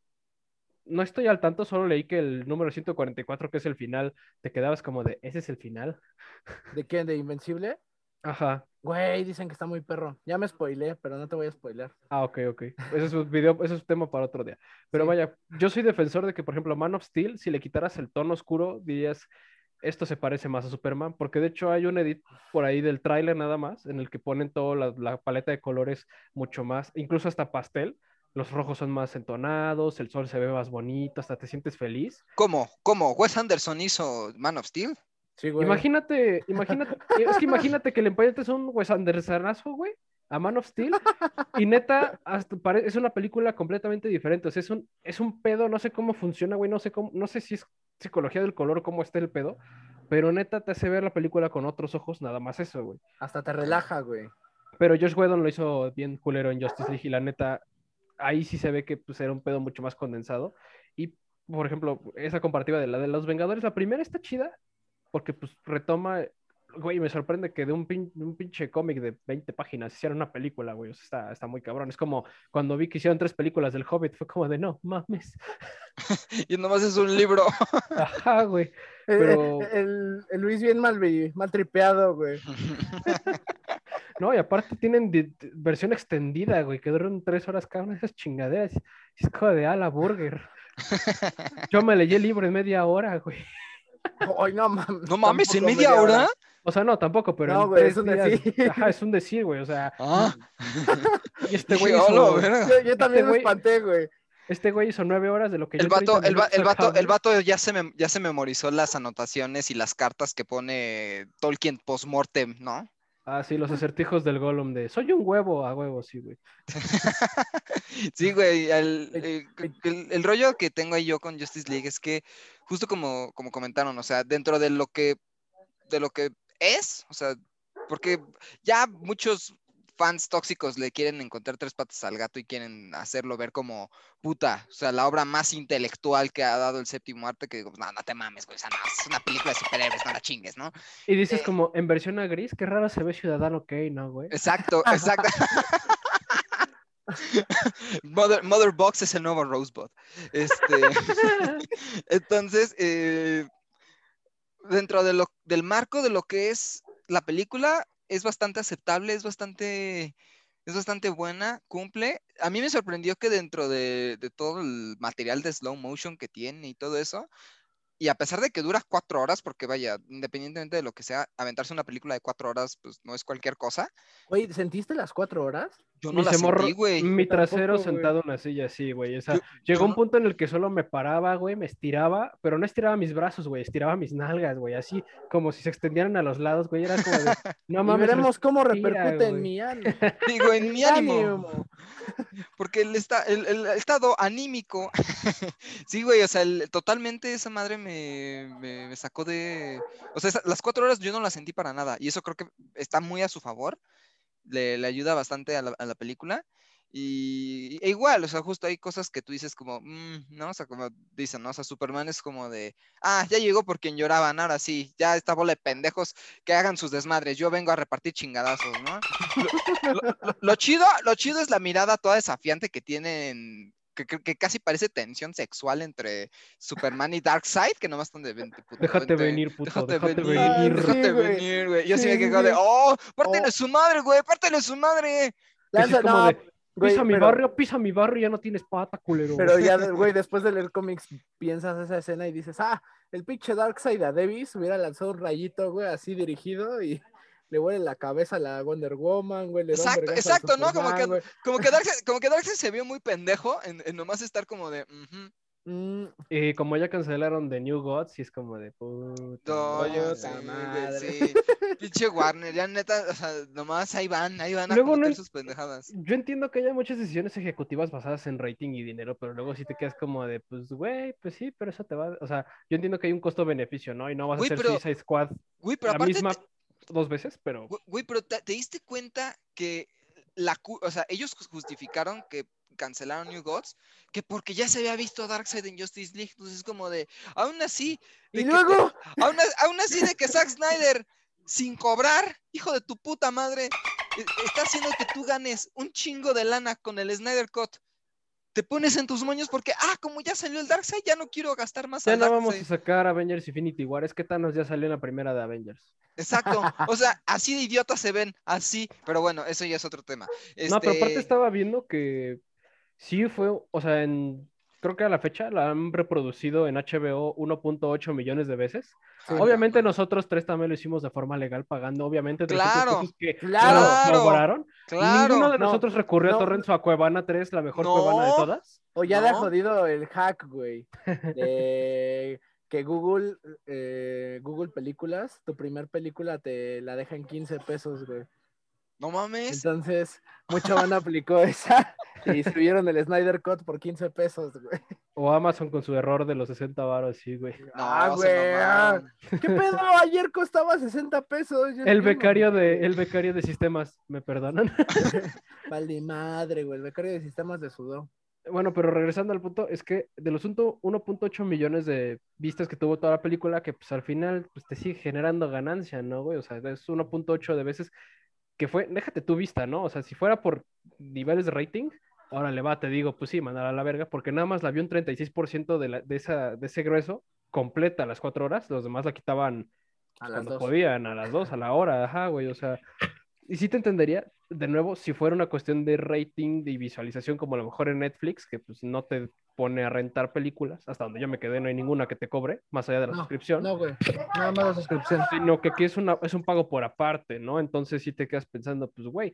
no estoy al tanto, solo leí que el número 144, que es el final, te quedabas como de, ¿ese es el final? ¿De quién? ¿De Invencible? Ajá. Güey, dicen que está muy perro. Ya me spoilé, pero no te voy a spoiler. Ah, ok, ok. Ese es un video, ese es un tema para otro día. Pero Sí. vaya, yo soy defensor de que, por ejemplo, Man of Steel, si le quitaras el tono oscuro, dirías, esto se parece más a Superman, porque de hecho hay un edit por ahí del tráiler nada más, en el que ponen toda la, la paleta de colores mucho más, incluso hasta pastel. Los rojos son más entonados, el sol se ve más bonito, hasta te sientes feliz. ¿Cómo? ¿Cómo? ¿Wes Anderson hizo Man of Steel? Sí, güey. Imagínate, imagínate, es que imagínate que le empañetes un Wes Andersonazo, güey, a Man of Steel, y neta, hasta pare- es una película completamente diferente, o sea, es un, es un pedo, no sé cómo funciona, güey, no sé cómo, no sé si es psicología del color o cómo está el pedo, pero neta te hace ver la película con otros ojos, nada más eso, güey. Hasta te relaja, güey. Pero Josh Whedon lo hizo bien culero en Justice League y la neta, ahí sí se ve que pues, era un pedo mucho más condensado. Y, por ejemplo, esa comparativa de la de los Vengadores, la primera está chida porque pues retoma, güey, me sorprende que de un, pin- un pinche cómic de 20 páginas hicieran una película, güey, o sea, está, está muy cabrón. Es como cuando vi que hicieron tres películas del Hobbit, fue como de, no, mames. Y nomás es un libro. Ajá, güey. Eh, Pero- eh, El, el Luis bien mal, mal tripeado, güey. No, y aparte tienen versión extendida, güey, que duran tres horas cada una de esas chingaderas. Es como de, a la burger. Yo me leí el libro en media hora, güey. Ay, no mames. No mames, ¿en media hora? O sea, no, tampoco, pero No, güey, es un días- decir. Ajá, es un decir, güey. O sea, Ah. y este güey "Hola, hizo, verga". Yo, yo también me espanté, güey. este güey hizo nueve horas de lo que yo El vato, 30 el, va- el vato, el vato ya se, mem- ya se memorizó las anotaciones y las cartas que pone Tolkien post-mortem, ¿no? Ah, sí, los acertijos del Gollum de soy un huevo, a huevo, sí, güey. Sí, güey, el, eh, el- el rollo que tengo ahí yo con Justice League es que, justo como, como comentaron, o sea, dentro de lo que, de lo que es, o sea, porque ya muchos fans tóxicos le quieren encontrar tres patas al gato y quieren hacerlo ver como puta, o sea, la obra más intelectual que ha dado el séptimo arte, que digo, no, no te mames, güey, o sea, no, es una película de superhéroes, no la chingues, ¿no? Y dices Eh. como en versión a gris, qué raro se ve Ciudadano Kane, ¿no, güey? Exacto, exacto. Mother, Mother Box es el nuevo Rosebud. Este, entonces, eh, dentro de lo, del marco de lo que es la película, es bastante aceptable, es bastante, es bastante buena, cumple. A mí me sorprendió que dentro de, de todo el material de slow motion que tiene y todo eso, y a pesar de que dura cuatro horas, porque vaya, independientemente de lo que sea, aventarse una película de cuatro horas, pues no es cualquier cosa. Güey, ¿sentiste las cuatro horas? Yo no Mi la semorro- sentí, güey. Mi tampoco, trasero sentado en una silla así, güey. O sea, Yo- llegó yo un punto en el que solo me paraba, güey, me estiraba, pero no estiraba mis brazos, güey, estiraba mis nalgas, güey, así como si se extendieran a los lados, güey. Era como de, no mames. veremos cómo repercute en mi ánimo. Digo, en mi ánimo. ánimo. Porque el, esta- el, el estado anímico. sí, güey, o sea, el- totalmente esa madre me, me- me sacó de. O sea, las cuatro horas yo no las sentí para nada. Y eso creo que está muy a su favor. Le, le ayuda bastante a la, a la película. Y e igual, o sea, justo hay cosas que tú dices como, "Mm", ¿no? O sea, como dicen, ¿no? O sea, Superman es como de, ah, ya llegó por quien lloraban, ahora sí, ya esta bola de pendejos que hagan sus desmadres, yo vengo a repartir chingadazos, ¿no? Lo- lo- lo chido, lo chido es la mirada toda desafiante que tienen, que, que- que casi parece tensión sexual entre Superman y Darkseid, que nomás están de vente, puto, Déjate vente, venir, puto, Déjate, déjate venir, venir. déjate Sí, güey. venir, güey. Yo sí, Sí, me quedo de, oh, pártele Oh. su madre, güey, pártele su madre. Lanza- como no, de, güey, pisa mi pero- barrio, pisa mi barrio, ya no tienes pata, culero. Pero ya, güey, después de leer cómics, piensas esa escena y dices, ah, el pinche Darkseid a Davis hubiera lanzado un rayito, güey, así dirigido y le huele la cabeza a la Wonder Woman, güey. Le Exacto, exacto, ¿no? Como que- güey. Como que Darkseid, como que Darkseid se vio muy pendejo en, en nomás estar como de. Mm, Y como ya cancelaron The New Gods, y es como de puta. No, yo sí, madre. sí. Pinche Warner, ya neta, o sea, nomás ahí van, ahí van a Luego no sus pendejadas. Yo entiendo que haya muchas decisiones ejecutivas basadas en rating y dinero, pero luego sí te quedas como de, pues, güey, pues sí, pero eso te va. O sea, yo entiendo que hay un costo-beneficio, ¿no? Y no vas Güey, a hacer pero- Suicide Squad Güey, pero la aparte, misma te- dos veces, pero. güey, pero te, te diste cuenta que la, o sea, ellos jus- justificaron que cancelaron New Gods, que porque ya se había visto Darkseid en Justice League, entonces es como de, aún así, de Y que- luego, aún, aún así de que Zack Snyder, sin cobrar, hijo de tu puta madre, e- está haciendo que tú ganes un chingo de lana con el Snyder Cut. Te pones en tus moños porque, ah, como ya salió el Darkseid, ya no quiero gastar más Ya no vamos a sacar Avengers Infinity War, es que Thanos ya salió en la primera de Avengers. Exacto. O sea, así de idiotas se ven, así. Pero bueno, eso ya es otro tema. No, pero aparte Este, estaba viendo que sí fue, o sea, en. Creo que a la fecha la han reproducido en HBO 1.8 millones de veces. Obviamente nosotros tres también lo hicimos de forma legal, pagando obviamente de Claro, cosas que claro. nos cobraron. Claro. Ninguno de No, nosotros recurrió no. a Torrents o a Cuevana 3, la mejor Cuevana de No. todas. o ya le ha No. jodido el hack, güey, de que Google, eh, Google Películas, tu primer película te la deja en 15 pesos, güey. No mames. Entonces, mucha banda aplicó esa y subieron el Snyder Cut por 15 pesos, güey. O Amazon con su error de los 60 baros, sí, güey. No, ah, güey. ah. ¿Qué pedo? Ayer costaba 60 pesos. yo El becario de, el becario de sistemas, ¿me perdonan? Vale madre, güey. El becario de sistemas de sudó. Bueno, pero regresando al punto, es que de los punto- 1.8 millones de vistas que tuvo toda la película, que pues al final pues, te sigue generando ganancia, ¿no, güey? O sea, es 1.8 de veces que fue, déjate tu vista, ¿no? O sea, si fuera por niveles de rating, ahora le va, te digo, pues sí, mandar a la verga, porque nada más la vio un 36% de, la, de, esa, de ese grueso completa a las 4 horas, los demás la quitaban A las cuando dos. podían, a las 2, a la hora, ajá, güey, o sea, y sí te entendería, de nuevo, si fuera una cuestión de rating y visualización, como a lo mejor en Netflix, que pues no te pone a rentar películas, hasta donde yo me quedé no hay ninguna que te cobre, más allá de la No, suscripción, No, güey. Nada más la suscripción. sino que aquí es, una, es un pago por aparte, ¿no? Entonces sí te quedas pensando, pues, güey,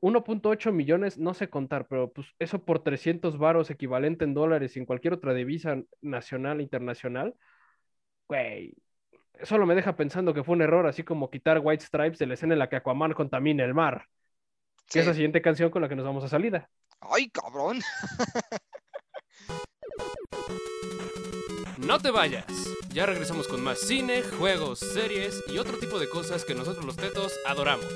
1.8 millones, no sé contar, pero pues eso por 300 varos equivalente en dólares en cualquier otra divisa nacional, internacional, güey, solo me deja pensando que fue un error, así como quitar White Stripes de la escena en la que Aquaman contamina el mar, que es la siguiente canción con la que nos vamos a salida. Ay, cabrón. No te vayas. Ya regresamos con más cine, juegos, series y otro tipo de cosas que nosotros los tetos adoramos.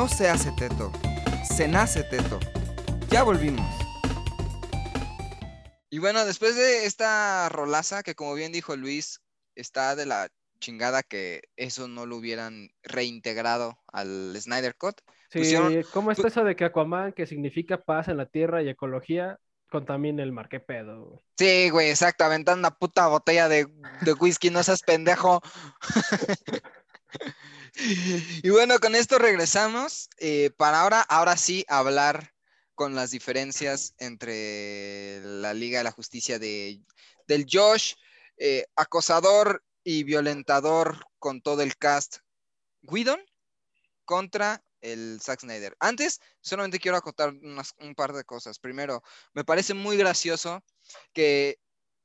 No se hace teto, se nace teto. Ya volvimos. Y bueno, después de esta rolaza que como bien dijo Luis, está de la chingada que eso no lo hubieran reintegrado al Snyder Cut. Sí, Pusieron- ¿cómo está eso de que Aquaman, que significa paz en la tierra y ecología, contamina el mar? ¿Qué pedo, güey? Sí, güey, exacto, aventando una puta botella de, de whisky, no seas pendejo. Y bueno, con esto regresamos eh, para ahora, ahora sí, hablar con las diferencias entre la Liga de la Justicia de, del Josh, eh, acosador y violentador con todo el cast, Whedon, contra el Zack Snyder. Antes, solamente quiero acotar unas- un par de cosas. Primero, me parece muy gracioso que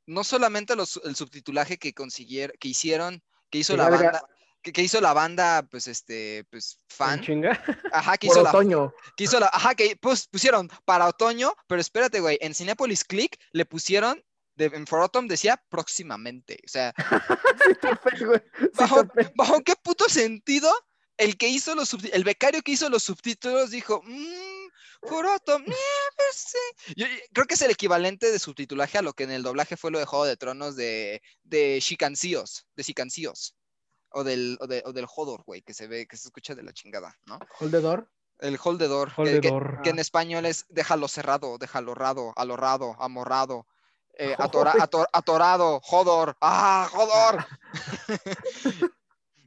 no solamente los- el subtitulaje que consiguieron, que hicieron, que hizo Que la banda, que, que hizo la banda, pues este, pues ¿En fan, chinga? ajá, que Por hizo la, otoño. que hizo la, ajá, que pues, pusieron para otoño, pero espérate, güey, en Cinepolis Click le pusieron, de, en For Autumn decía próximamente, o sea, Sí topé, güey. Sí ¿Bajo, bajo qué puto sentido el que hizo los el becario que hizo los subtítulos dijo, mmm, no sé". Yo- creo que es el equivalente de subtitulaje a lo que en el doblaje fue lo de Juego de Tronos de, de Shicancíos, de Shicancíos. O del, o, de- o del Hodor, güey, que se ve, que se escucha de la chingada, ¿no? Hold the door. El Holdedor, que- que, Holdedor. que en español es déjalo cerrado, déjalo rado, alorrado, amorrado, eh, atora- ator- atorado, Hodor, ¡ah, Hodor!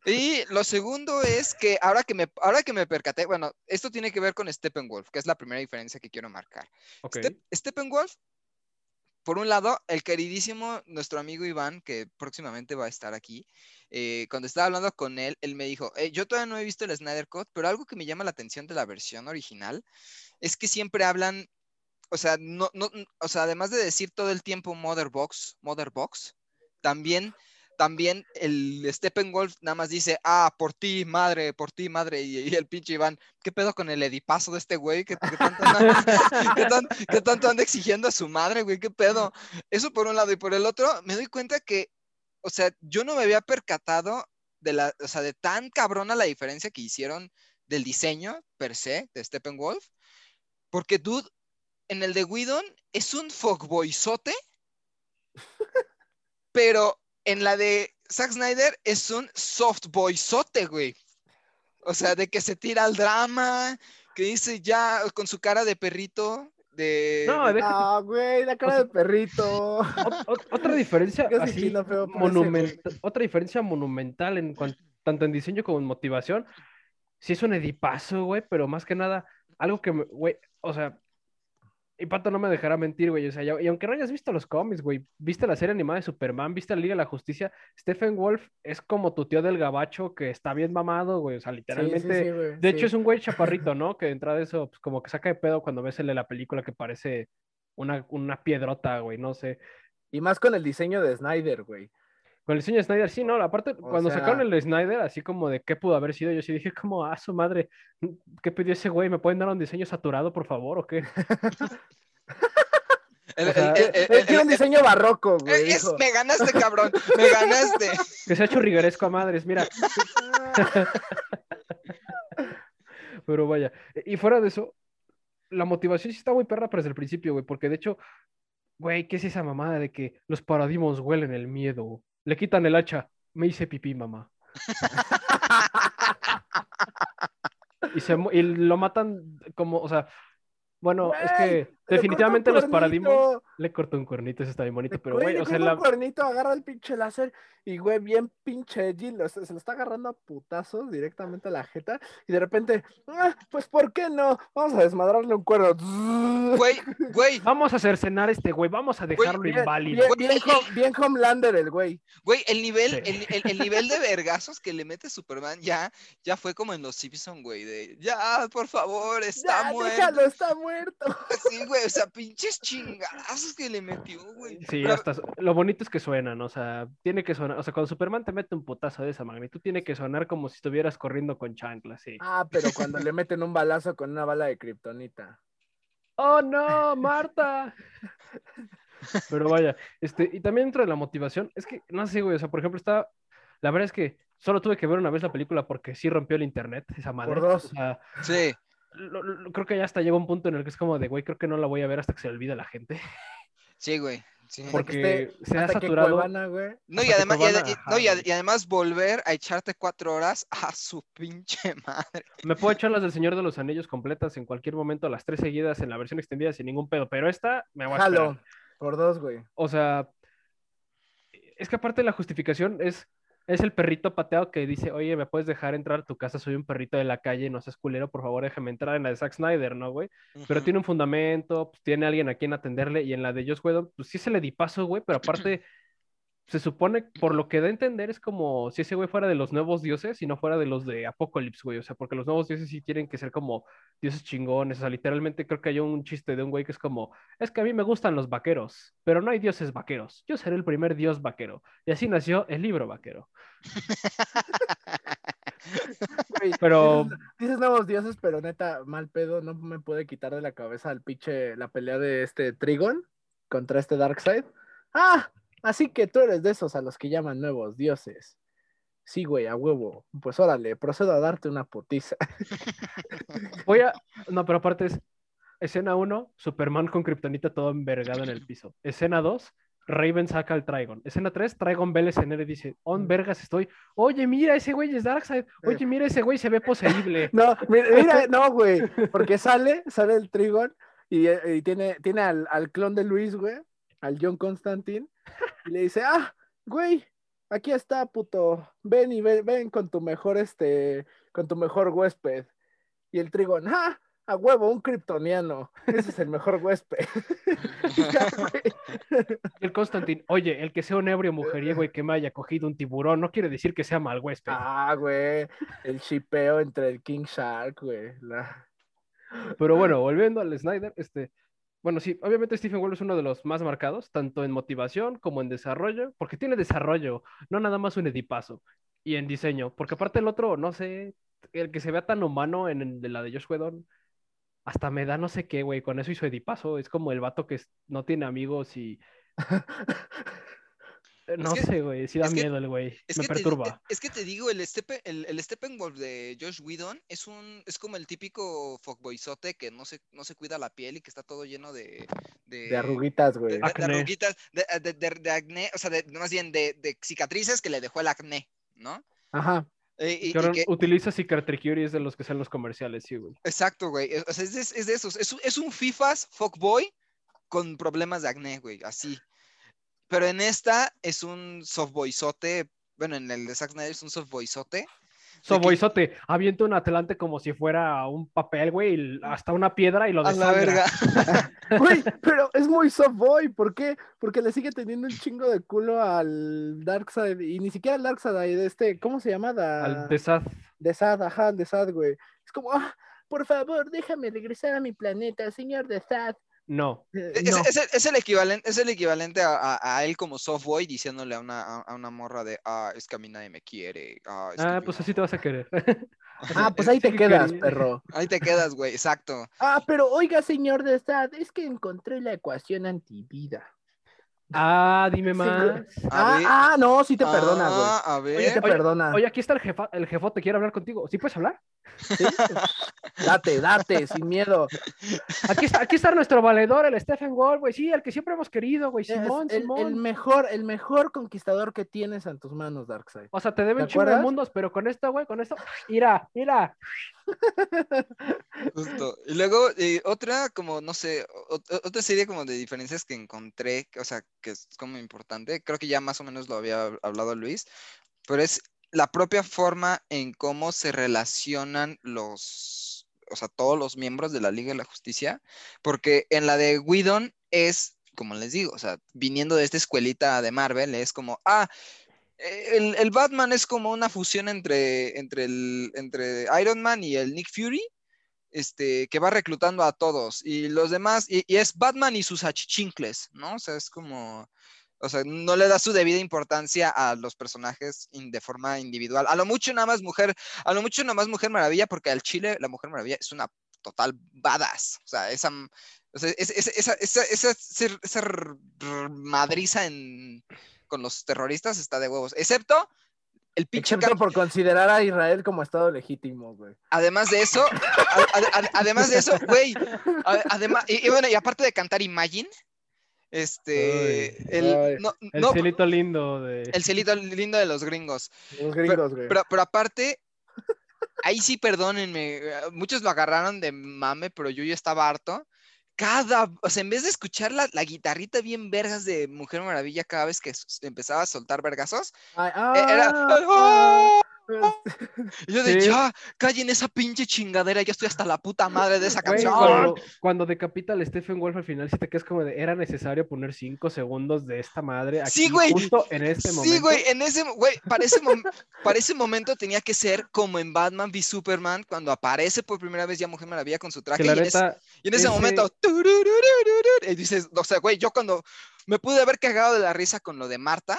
y lo segundo es que ahora que, me, ahora que me percaté, bueno, esto tiene que ver con Steppenwolf, que es la primera diferencia que quiero marcar. Ok. Step- Steppenwolf, por un lado, el queridísimo, nuestro amigo Iván, que próximamente va a estar aquí, eh, cuando estaba hablando con él, él me dijo, "Eh, yo todavía no he visto el Snyder Cut, pero algo que me llama la atención de la versión original es que siempre hablan, o sea, no, no, o sea, además de decir todo el tiempo Mother Box, Mother Box, también, también el Steppenwolf nada más dice, ah, por ti, madre, por ti, madre, y, y el pinche Iván, ¿qué pedo con el edipazo de este güey? ¿Qué, qué tanto anda, qué tan- qué tanto anda exigiendo a su madre, güey? ¿Qué pedo? Eso por un lado, y por el otro, me doy cuenta que, o sea, yo no me había percatado de la, o sea, de tan cabrona la diferencia que hicieron del diseño per se de Steppenwolf, porque dude, en el de Whedon es un fuckboyzote, pero en la de Zack Snyder es un softboyzote, güey. O sea, de que se tira al drama, que dice ya con su cara de perrito, de... No, déjate- Ah, güey, la cara de perrito. ot- ot- otra diferencia así, parece, otra diferencia monumental en cuanto, tanto en diseño como en motivación. Sí es un edipazo, güey, pero más que nada, algo que, me- güey, o sea, y Pato no me dejará mentir, güey, o sea, ya- y aunque no hayas visto los cómics, güey, viste la serie animada de Superman, viste la Liga de la Justicia, Stephen Wolf es como tu tío del gabacho que está bien mamado, güey, o sea, Sí, sí, literalmente... sí, güey, De hecho, es un güey chaparrito, ¿no? Que de entrada de eso, pues como que saca de pedo cuando ves el de la película que parece una, una piedrota, güey, no sé. Y más con el diseño de Snyder, güey. Con el diseño de Snyder, sí, ¿no? Aparte, O cuando sea- sacaron el de Snyder, así como de qué pudo haber sido, yo sí dije como, ah, su madre, ¿qué pidió ese güey? ¿Me pueden dar un diseño saturado, por favor, o qué? el- o sea, el- el- el- Es que era un diseño barroco, güey. Es- me ganaste, cabrón, me ganaste. Que sea churrigueresco a madres, mira. Pero vaya, y fuera de eso, la motivación sí está muy perra pero desde el principio, güey, porque de hecho, güey, ¿qué es esa mamada de que los paradigmas huelen el miedo? Le quitan el hacha, me hice pipí, mamá. y, se, y lo matan como, o sea, bueno, es Güey, que definitivamente los paradigmas le cortó un cuernito, eso está bien bonito, pero Güey, o sea, la... un cuernito, agarra el pinche láser y, güey, bien pinche lo- se, se lo está agarrando a putazos directamente a la jeta y de repente, "Ah, pues, ¿por qué no? Vamos a desmadrarle un cuerno. Güey, güey, Vamos a cercenar a este güey, vamos a dejarlo Bien, inválido. bien, bien, Hom- bien Homelander el güey. güey, el nivel, Sí. el, el- el nivel de vergazos que le mete Superman ya, ya fue como en los Simpson, güey, de ya, por favor, está Ya, muerto. déjalo, está muerto. Sí, güey, o sea, pinches chingadazos que le metió, güey. Sí, Pero- hasta lo bonito es que suenan, o sea, tiene que sonar, o sea, cuando Superman te mete un putazo de esa magnitud, tiene que sonar como si estuvieras corriendo con chanclas, sí. Ah, pero cuando le meten un balazo con una bala de kriptonita. ¡Oh, no, Marta! Pero vaya, este, y también dentro de la motivación, es que, no sé, güey, o sea, por ejemplo, está, la verdad es que solo tuve que ver una vez la película porque sí rompió el internet, esa madre. Por dos. O sea, Sí, lo- lo- creo que ya hasta llega un punto en el que es como de, güey, creo que no la voy a ver hasta que se le olvide a la gente. sí, güey. sí. Hasta Porque que esté- se ha saturado. Cuevana, güey. No, y además, y, Cuevana, ade- y- ajá, no, y, ad- güey. y además volver a echarte cuatro horas a su pinche madre. Me puedo echar las del Señor de los Anillos completas en cualquier momento, las tres seguidas en la versión extendida sin ningún pedo, pero esta me voy a. Jalo. Por dos, güey. O sea, es que aparte la justificación es, es el perrito pateado que dice, oye, ¿me puedes dejar entrar a tu casa? Soy un perrito de la calle, no seas culero, por favor, déjame entrar en la de Zack Snyder, ¿no, güey? Pero tiene un fundamento, pues, tiene alguien a quien atenderle, y en la de Joss Whedon, pues sí se le di paso, güey, pero aparte, se supone, por lo que da a entender, es como si ese güey fuera de los nuevos dioses y no fuera de los de Apocalypse, güey, o sea, porque los nuevos dioses sí tienen que ser como dioses chingones, o sea, literalmente creo que hay un chiste de un güey que es como, es que a mí me gustan los vaqueros, pero no hay dioses vaqueros, yo seré el primer dios vaquero, y así nació el libro vaquero. Pero- Dices, dices nuevos dioses, pero neta, mal pedo, no me puede quitar de la cabeza el pinche, la pelea de este Trigon contra este Darkseid. Ah, así que tú eres de esos a los que llaman nuevos dioses. Sí, güey, a huevo. Pues órale, procedo a darte una putiza. Voy a, no, pero aparte es, escena 1, Superman con Kryptonita todo envergado en el piso. Escena 2, Raven saca al Trigon. Escena 3, Trigon ve el escenario y dice, on vergas estoy. Oye, mira, ese güey es Darkseid. Oye, mira, ese güey se ve poseíble. No, mira, mira, no, güey, porque sale, sale el Trigon y, eh, y tiene, tiene al, al clon de Luis, güey, al John Constantine, y le dice, ah, güey, aquí está, puto, ven y ven, ven con tu mejor, este, con tu mejor huésped. Y el Trigon, ah, a huevo, un kryptoniano, ese es el mejor huésped. El Constantine, oye, el que sea un ebrio mujeriego y que me haya cogido un tiburón no quiere decir que sea mal huésped. ah, güey, el chipeo entre el King Shark, güey. la- Pero bueno, volviendo al Snyder, este, bueno, sí, obviamente Stephen Wolf es uno de los más marcados, tanto en motivación como en desarrollo, porque tiene desarrollo, no nada más un edipazo, y en diseño, porque aparte el otro, no sé, el que se vea tan humano en de la de Josh Whedon, hasta me da no sé qué, güey, con eso hizo edipazo, es como el vato que no tiene amigos y... No que- sé, güey, sí da que- miedo el güey, Es me que, te, di- perturba. es que te digo, el, Stepe, el, el Steppenwolf de Josh Whedon es un es como el típico fuckboyzote que no se, no se cuida la piel y que está todo lleno de... De, De arruguitas, güey. de- de arruguitas, de, de- de- de acné, o sea, de- más bien de, de cicatrices que le dejó el acné, ¿no? Ajá. Eh, y- y Que utiliza Cicatricure y es de los que salen los comerciales, sí, güey. exacto, güey. es- O sea, es de, es de esos. Es, un- es un FIFAs fuckboy con problemas de acné, güey, así. Pero en esta es un softboyzote. Bueno, en el de Zack Snyder es un softboyzote. Soboizote, avienta un Atlante como si fuera un papel, güey, y hasta una piedra y lo A la desangra. verga. Güey, pero es muy soft boy. ¿Por qué? Porque le sigue teniendo un chingo de culo al Darkseid. Y ni siquiera al Darkseid, este, ¿cómo se llama? Da- Al de Sad. De Sad, ajá, de Sad, güey. Es como, ah, por favor, déjame regresar a mi planeta, señor de Sad. No. Eh, Es, no. es el, es el equivalente, es el equivalente a, a- a él como softboy diciéndole a una, a, a una morra de, ah, es que a mí nadie me quiere. Ah, Ah, pues no". así te vas a querer. Ah, pues ahí te quedas, perro. Ahí te quedas, güey, exacto. Ah, pero oiga, señor de Sad, es que encontré la ecuación antivida. Ah, dime más. Ah, ver. ah, no, sí te perdona, güey. Ah, a ver. Sí te Oye, perdona. Oye, aquí está el jefa, el jefote quiere hablar contigo. ¿Sí puedes hablar? ¿sí? Date, date, sin miedo. Aquí está, aquí está nuestro valedor, el Stephen Wall, güey. Sí, el que siempre hemos querido, güey. Simón, el, Simón. el mejor, el mejor conquistador que tienes en tus manos, Darkseid. O sea, te debe ¿Te chingo de mundos, pero con esto, güey, con esto. Mira, mira. Justo. Y luego, eh, otra, como, no sé, otra serie como de diferencias que encontré, o sea, que es como importante, creo que ya más o menos lo había hab- hablado Luis, pero es la propia forma en cómo se relacionan los, o sea, todos los miembros de la Liga de la Justicia, porque en la de Whedon es, como les digo, o sea, viniendo de esta escuelita de Marvel, es como, ah, el, el Batman es como una fusión entre, entre, el, entre Iron Man y el Nick Fury, este, que va reclutando a todos y los demás, y, y es Batman y sus achichincles, ¿no? O sea, es como, o sea, no le da su debida importancia a los personajes in- de forma individual. A lo mucho nada más mujer, a lo mucho nada más Mujer Maravilla, porque al Chile la Mujer Maravilla es una total badass, o sea, esa, o sea, es- es- esa, esa, esa, esa- madriza en, con los terroristas está de huevos, excepto el pinche Excepto por considerar a Israel como Estado legítimo, güey. Además de eso, a- a- a- además de eso, güey, además, y, y bueno, y aparte de cantar Imagine, este, Ay, el, ay. no, El no, cielito lindo de... el celito lindo de los gringos. Los gringos, güey. Pero, pero aparte, ahí sí, perdónenme, muchos lo agarraron de mame, pero yo ya estaba harto. Cada, o sea, en vez de escuchar la, la guitarrita bien vergas de Mujer Maravilla cada vez que empezaba a soltar vergazos, eh, era... ah, Y yo de Sí. ya, callen esa pinche chingadera, ya estoy hasta la puta madre de esa Güey, canción. cuando, cuando decapita al Stephen Wolf al final, sí te quedas como de, era necesario poner cinco segundos de esta madre aquí, Sí, güey. justo en este momento. Sí, güey, en ese, güey, para ese, mom- para ese momento tenía que ser como en Batman v Superman, cuando aparece por primera vez ya Mujer Maravilla con su traje. Y en ese- neta, Y en ese, Ese- momento, y dices, o sea, güey, yo cuando me pude haber cagado de la risa con lo de Marta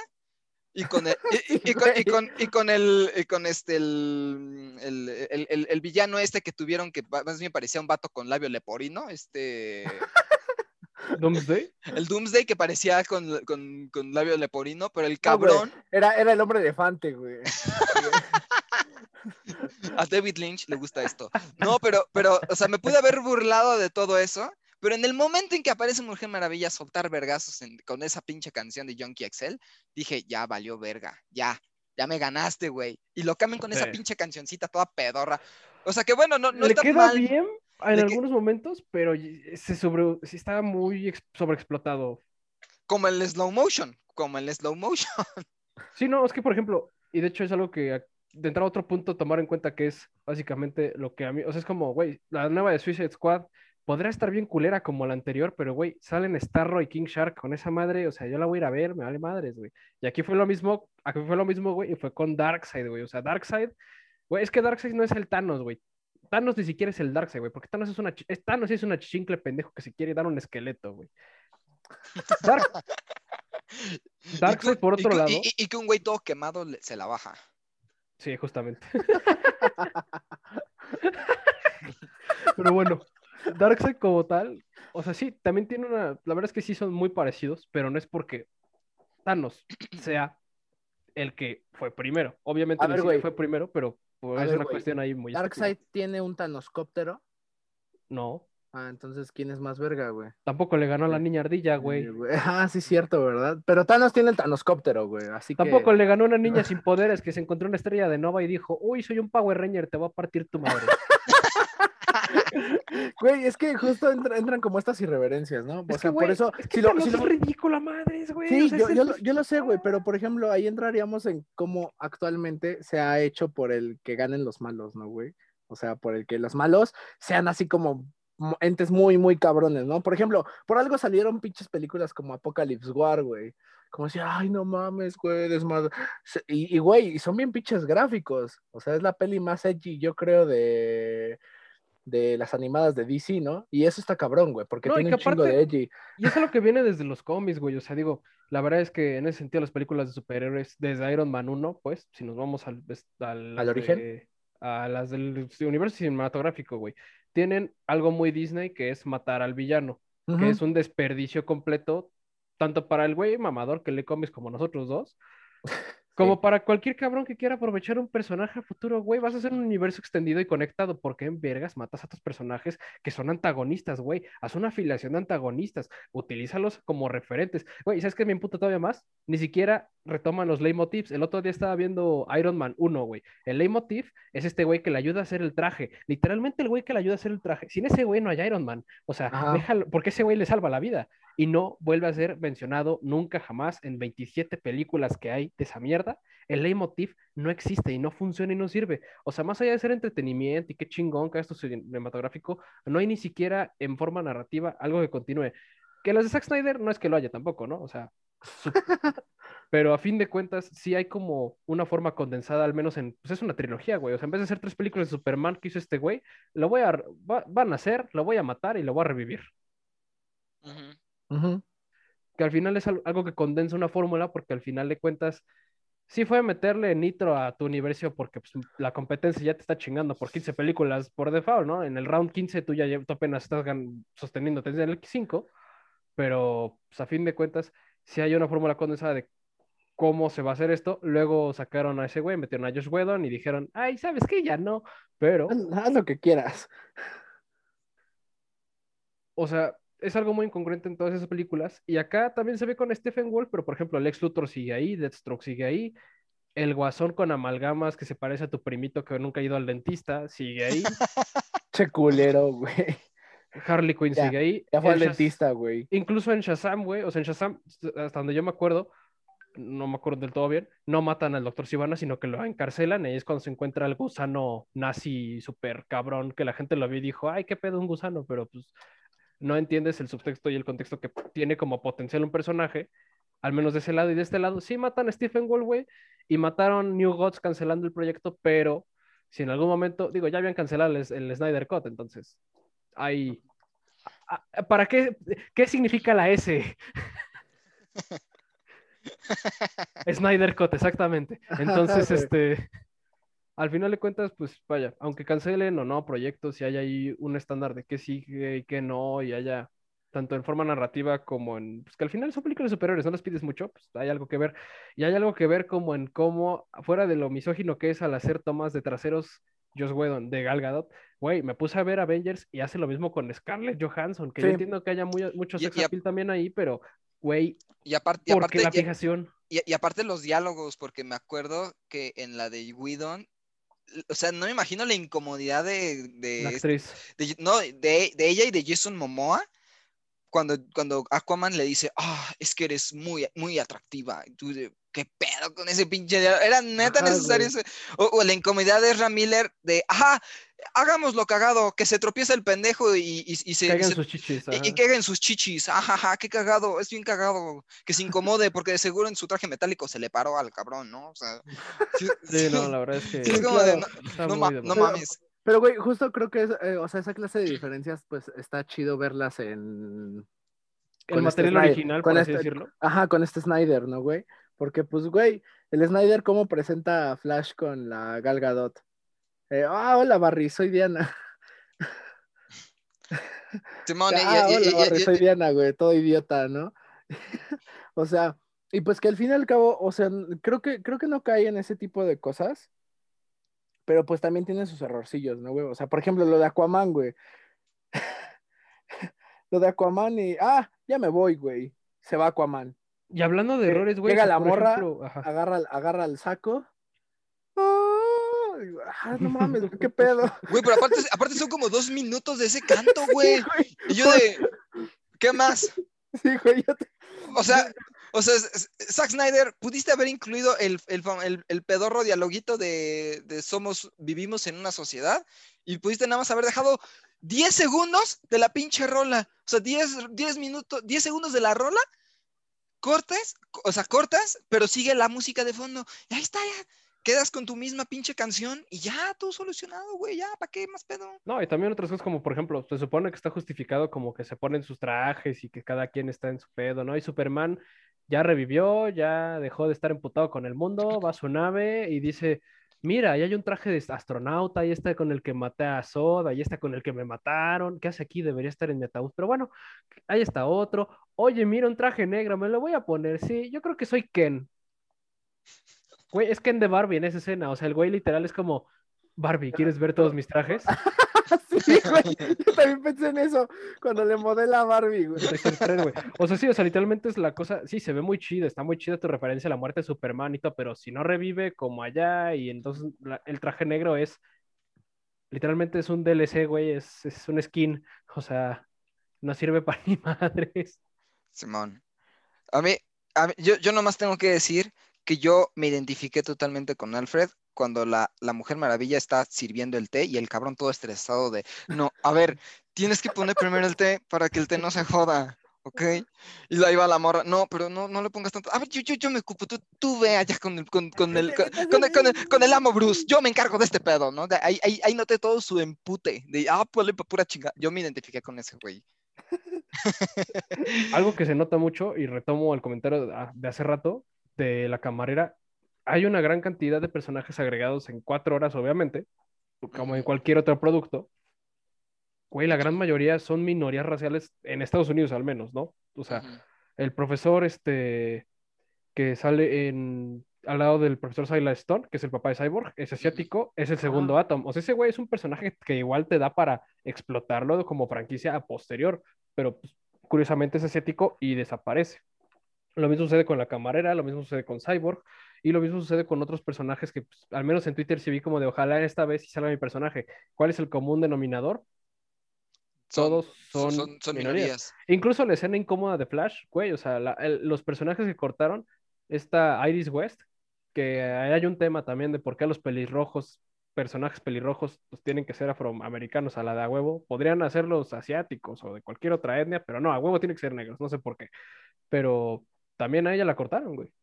y con el, y, con, y con- y con el, y con este, el, el, el- el- villano este que tuvieron que más bien parecía un vato con labio leporino, este, Doomsday. el Doomsday que parecía con, con, con labio leporino, pero el No, cabrón, Era, era el hombre elefante, güey. a David Lynch le gusta esto. No, pero, pero, o sea, me pude haber burlado de todo eso, pero en el momento en que aparece Mujer Maravilla a soltar vergazos en- con esa pinche canción de Junkie XL, dije, ya valió verga, ya, ya me ganaste, güey. Y lo cambian con esa pinche cancioncita toda pedorra. O sea que bueno, no, no Le está queda mal. bien en Le que- algunos momentos, pero y- se sobre, sí está muy ex- sobreexplotado. Como el slow motion, como el slow motion. Sí, no, es que por ejemplo, y de hecho es algo que de entrar a otro punto tomar en cuenta que es básicamente lo que a mí, o sea, es como, güey, la nueva de Suicide Squad podrá estar bien culera como la anterior, pero güey, salen Starro y King Shark con esa madre, o sea, yo la voy a ir a ver, me vale madres, güey. Y aquí fue lo mismo, aquí fue lo mismo, güey, y fue con Darkseid, güey, o sea, Darkseid, güey, es que Darkseid no es el Thanos, güey. Thanos ni siquiera es el Darkseid, güey, porque Thanos es una, Thanos es una chincle pendejo que se quiere dar un esqueleto, güey. Dark- Darkseid, por otro lado. Y, y- y que un güey todo quemado se la baja. Sí, justamente. Pero bueno, Darkseid como tal, o sea, sí, también tiene una, la verdad es que sí son muy parecidos, pero no es porque Thanos sea el que fue primero. Obviamente ver, güey. fue primero, pero pues, es ver, una güey. cuestión ahí muy. Darkseid tiene un tanoscóptero. No, Ah, entonces, ¿quién es más verga, güey? tampoco le ganó a la niña ardilla, güey. Eh, Ah, sí, cierto, ¿verdad? Pero Thanos tiene el tanoscóptero, güey. Así que. Tampoco le ganó a una niña sin poderes que se encontró una estrella de Nova y dijo, uy, soy un Power Ranger, te voy a partir tu madre. Güey, es que justo entra- entran como estas irreverencias, ¿no? O que, sea, por eso. es que si lo- si lo- es ridícula madres, güey. Sí, o sea, yo, yo, el- lo- yo lo sé, güey, pero por ejemplo, ahí entraríamos en cómo actualmente se ha hecho por el que ganen los malos, ¿no, güey? O sea, por el que los malos sean así como mo- entes muy, muy cabrones, ¿no? Por ejemplo, por algo salieron pinches películas como Apocalypse War, güey. Como decía, ay, no mames, güey, desmadre. Y, y, güey, y son bien pinches gráficos. O sea, es la peli más edgy, yo creo, de, de las animadas de DC, ¿no? Y eso está cabrón, güey, porque No, tiene un chingo aparte- de edgy. Y es algo que viene desde los cómics, güey. O sea, digo, la verdad es que en ese sentido las películas de superhéroes, desde Iron Man 1, pues, si nos vamos al, al, ¿Al de- origen? a las del universo cinematográfico, güey, tienen algo muy Disney que es matar al villano, que es un desperdicio completo, tanto para el güey mamador que lee cómics como nosotros dos, como para cualquier cabrón que quiera aprovechar un personaje a futuro, güey, vas a hacer un universo extendido y conectado. ¿Por qué en vergas matas a tus personajes que son antagonistas, güey? Haz una afiliación de antagonistas, utilízalos como referentes. Güey, ¿sabes qué me imputa todavía más? Ni siquiera retoman los leitmotivs. El otro día estaba viendo Iron Man 1, güey. El leitmotiv es este güey que le ayuda a hacer el traje. Literalmente el güey que le ayuda a hacer el traje. Sin ese güey no hay Iron Man. O sea, Ajá. déjalo, porque ese güey le salva la vida y no vuelve a ser mencionado nunca jamás en 27 películas que hay de esa mierda. El leitmotiv no existe y no funciona y no sirve. O sea, más allá de ser entretenimiento y qué chingón que esto cinematográfico, no hay ni siquiera en forma narrativa algo que continúe. Que las de Zack Snyder no es que lo haya tampoco, ¿no? O sea, su- pero a fin de cuentas sí hay como una forma condensada, al menos en, pues es una trilogía, güey. O sea, en vez de hacer tres películas de Superman que hizo este güey, lo voy a, va- van a hacer, lo voy a matar y lo voy a revivir Ujú. Ujú. que al final es al- algo que condensa una fórmula, porque al final de cuentas, sí fue meterle nitro a tu universo, porque pues, la competencia ya te está chingando por 15 películas por default, ¿no? En el round 15 tú ya tú apenas estás sosteniéndote desde el 5, pero pues, a fin de cuentas, sí hay una fórmula condensada de cómo se va a hacer esto. Luego sacaron a ese güey, metieron a Josh Whedon y dijeron, ay, ¿sabes qué? Ya no. Pero, Haz, haz lo que quieras. o sea, es algo muy incongruente en todas esas películas. Y acá también se ve con Stephen Wolf, pero por ejemplo, Lex Luthor sigue ahí, Deathstroke sigue ahí. El guasón con amalgamas que se parece a tu primito que nunca ha ido al dentista, sigue ahí. Che culero, güey. Harley Quinn Ya, sigue ahí. Ya fue El al dentista, güey. Incluso en Shazam, güey, o sea, en Shazam, hasta donde yo me acuerdo, no me acuerdo del todo bien, no matan al doctor Sivana, sino que lo encarcelan, y es cuando se encuentra el gusano nazi súper cabrón, que la gente lo vio y dijo, ay, qué pedo un gusano, pero pues no entiendes el subtexto y el contexto que tiene como potencial un personaje, al menos de ese lado y de este lado, sí matan a Stephen güey, y mataron New Gods cancelando el proyecto, pero si en algún momento, digo, ya habían cancelado el, el Snyder Cut, entonces, hay... a- a- ¿Para qué? ¿Qué significa la S? Snyder Cut, exactamente. Entonces, este, al final de cuentas, pues vaya, aunque cancelen o no proyectos y haya ahí un estándar de qué sigue y qué no, y haya tanto en forma narrativa como en, pues que al final son películas superiores, no les pides mucho, pues hay algo que ver. Y hay algo que ver como en cómo, fuera de lo misógino que es al hacer tomas de traseros, Joss Whedon, de Gal Gadot, güey, me puse a ver Avengers y hace lo mismo con Scarlett Johansson, que yo entiendo que haya muy, mucho Y- sex y appeal también ahí, pero, güey, Y aparte, ¿por qué la fijación? y- y aparte los diálogos, porque me acuerdo que en la de Whedon, o sea, no me imagino la incomodidad de, de, La actriz. de- no, de, de ella y de Jason Momoa cuando, cuando Aquaman le dice, ah, es que eres muy, muy atractiva. Y tú ¿qué pedo con ese pinche diálogo? Era neta Ajá, necesario ese. O, o la incomodidad de Ezra Miller de, ajá, hagámoslo cagado, que se tropieza el pendejo y, y, y se, Caigan sus chichis. y, y ajá. sus chichis, ajaja, qué cagado, es bien cagado, que se incomode, porque de seguro en su traje metálico se le paró al cabrón, ¿no? O sea, sí, Sí, no, la verdad es que es de, no, ma- mames. Pero, güey, justo creo que es, eh, o sea, esa clase de diferencias, pues está chido verlas en. El con este material Snyder- original, con por así este- decirlo. Ajá, con este Snyder, ¿no, güey? Porque, pues, güey, el Snyder, ¿cómo presenta a Flash con la Gal Gadot? Eh, ah, hola, Barry, soy Diana. Simón, Ah, y- y- hola, y- Barry, y- soy Diana, güey, todo idiota, ¿no? o sea, y pues que al fin y al cabo, o sea, creo que, creo que no cae en ese tipo de cosas, pero pues también tiene sus errorcillos, ¿no, güey? O sea, por ejemplo, lo de Aquaman, güey. lo de Aquaman y, ah, ya me voy, güey. Se va Aquaman. Y hablando de errores, güey. llega la morra, ejemplo. Agarra, agarra el saco. Ah, digo, ah, no mames, güey, qué pedo. Güey, pero aparte, aparte son como dos minutos de ese canto, güey. Sí, güey. Y yo de, ¿qué más? Sí, güey, yo te- O sea, o sea, Zack Snyder, pudiste haber incluido el, el, pedorro dialoguito de, de somos, vivimos en una sociedad y pudiste nada más haber dejado 10 segundos de la pinche rola. O sea, 10, 10 minutos, 10 segundos de la rola, cortas, o sea, cortas, pero sigue la música de fondo. Y ahí está, ya. Quedas con tu misma pinche canción y ya, todo solucionado, güey, ya, ¿para qué más pedo? No, y también otras cosas como, por ejemplo, se supone que está justificado como que se ponen sus trajes y que cada quien está en su pedo, ¿no? Y Superman ya revivió, ya dejó de estar emputado con el mundo, va a su nave y dice, mira, ahí hay un traje de astronauta, ahí está con el que maté a Zod, ahí está con el que me mataron, ¿qué hace aquí? Debería estar en mi ataúd, pero bueno, ahí está otro, oye, mira un traje negro, me lo voy a poner, sí, yo creo que soy Ken. Güey, es Ken de Barbie en esa escena, o sea, el güey literal es como, Barbie, ¿quieres ver todos mis trajes? Sí, güey. Yo también pensé en eso cuando le modela a Barbie, güey. O sea, sí, o sea, literalmente es la cosa, sí, se ve muy chido, está muy chida tu referencia a la muerte de Superman y todo, pero si no revive como allá y entonces la- el traje negro es, literalmente es un DLC, güey, es, es un skin, o sea, no sirve para ni madres. Simón. A mí, a mí- yo, yo nomás tengo que decir que yo me identifiqué totalmente con Alfred cuando la, la Mujer Maravilla está sirviendo el té y el cabrón todo estresado de, no, a ver, tienes que poner primero el té para que el té no se joda, ¿ok? Y ahí va la morra, no, pero no, no le pongas tanto, a ver, yo, yo, yo me ocupo, tú, tú ve allá con el, con, con el, con, con el, con el- con el amo Bruce, yo me encargo de este pedo, ¿no? De ahí, ahí, ahí noté todo su empute, de, ah, pues pura chinga, yo me identifiqué con ese güey. Algo que se nota mucho, y retomo el comentario de, de hace rato, de la camarera, hay una gran cantidad de personajes agregados en cuatro horas, obviamente, como en cualquier otro producto. Güey, la gran mayoría son minorías raciales en Estados Unidos al menos, ¿no? O sea, Ujú. el profesor, este, que sale en al lado del profesor Silas Stone, que es el papá de Cyborg, es asiático, es el segundo Atom. O sea, ese güey es un personaje que igual te da para explotarlo como franquicia a posterior, pero pues, curiosamente es asiático y desaparece. Lo mismo sucede con la camarera, lo mismo sucede con Cyborg, y lo mismo sucede con otros personajes que, pues, al menos en Twitter sí vi como de ojalá esta vez sí salga mi personaje. ¿Cuál es el común denominador? Todos son, son minorías. minorías. Incluso la escena incómoda de Flash, güey, o sea, la- el- los personajes que cortaron, esta Iris West, que hay un tema también de por qué los pelirrojos, personajes pelirrojos, pues tienen que ser afroamericanos a la de a huevo. Podrían hacerlos asiáticos o de cualquier otra etnia, pero no, a huevo tienen que ser negros, no sé por qué. Pero también a ella la cortaron, güey.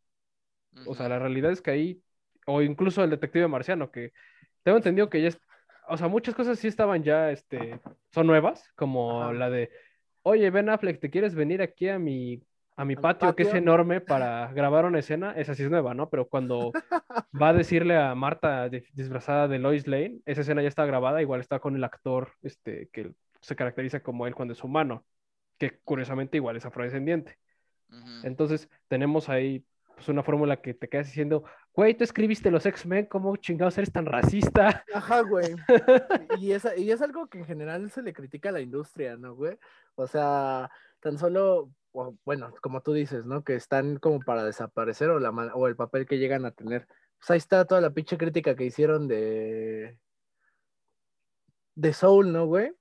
O sea, la realidad es que ahí, o incluso el detective marciano, que tengo entendido que ya es, o sea, muchas cosas sí estaban ya, este, son nuevas, como Ajá. la de, oye, Ben Affleck, ¿te quieres venir aquí a mi, a mi patio, que es enorme para grabar una escena? Esa sí es nueva, ¿no? Pero cuando va a decirle a Marta di- disfrazada de Lois Lane, esa escena ya está grabada, igual está con el actor, este, que se caracteriza como él cuando es humano, que curiosamente igual es afrodescendiente. Entonces tenemos ahí pues, una fórmula que te quedas diciendo, güey, tú escribiste los X-Men, ¿cómo chingados eres tan racista? Ajá, güey. Y es, y es algo que en general se le critica a la industria, ¿no, güey? O sea, tan solo, bueno, como tú dices, ¿no? Que están como para desaparecer o, la, o el papel que llegan a tener. Pues ahí está toda la pinche crítica que hicieron de... de Soul, ¿no, güey?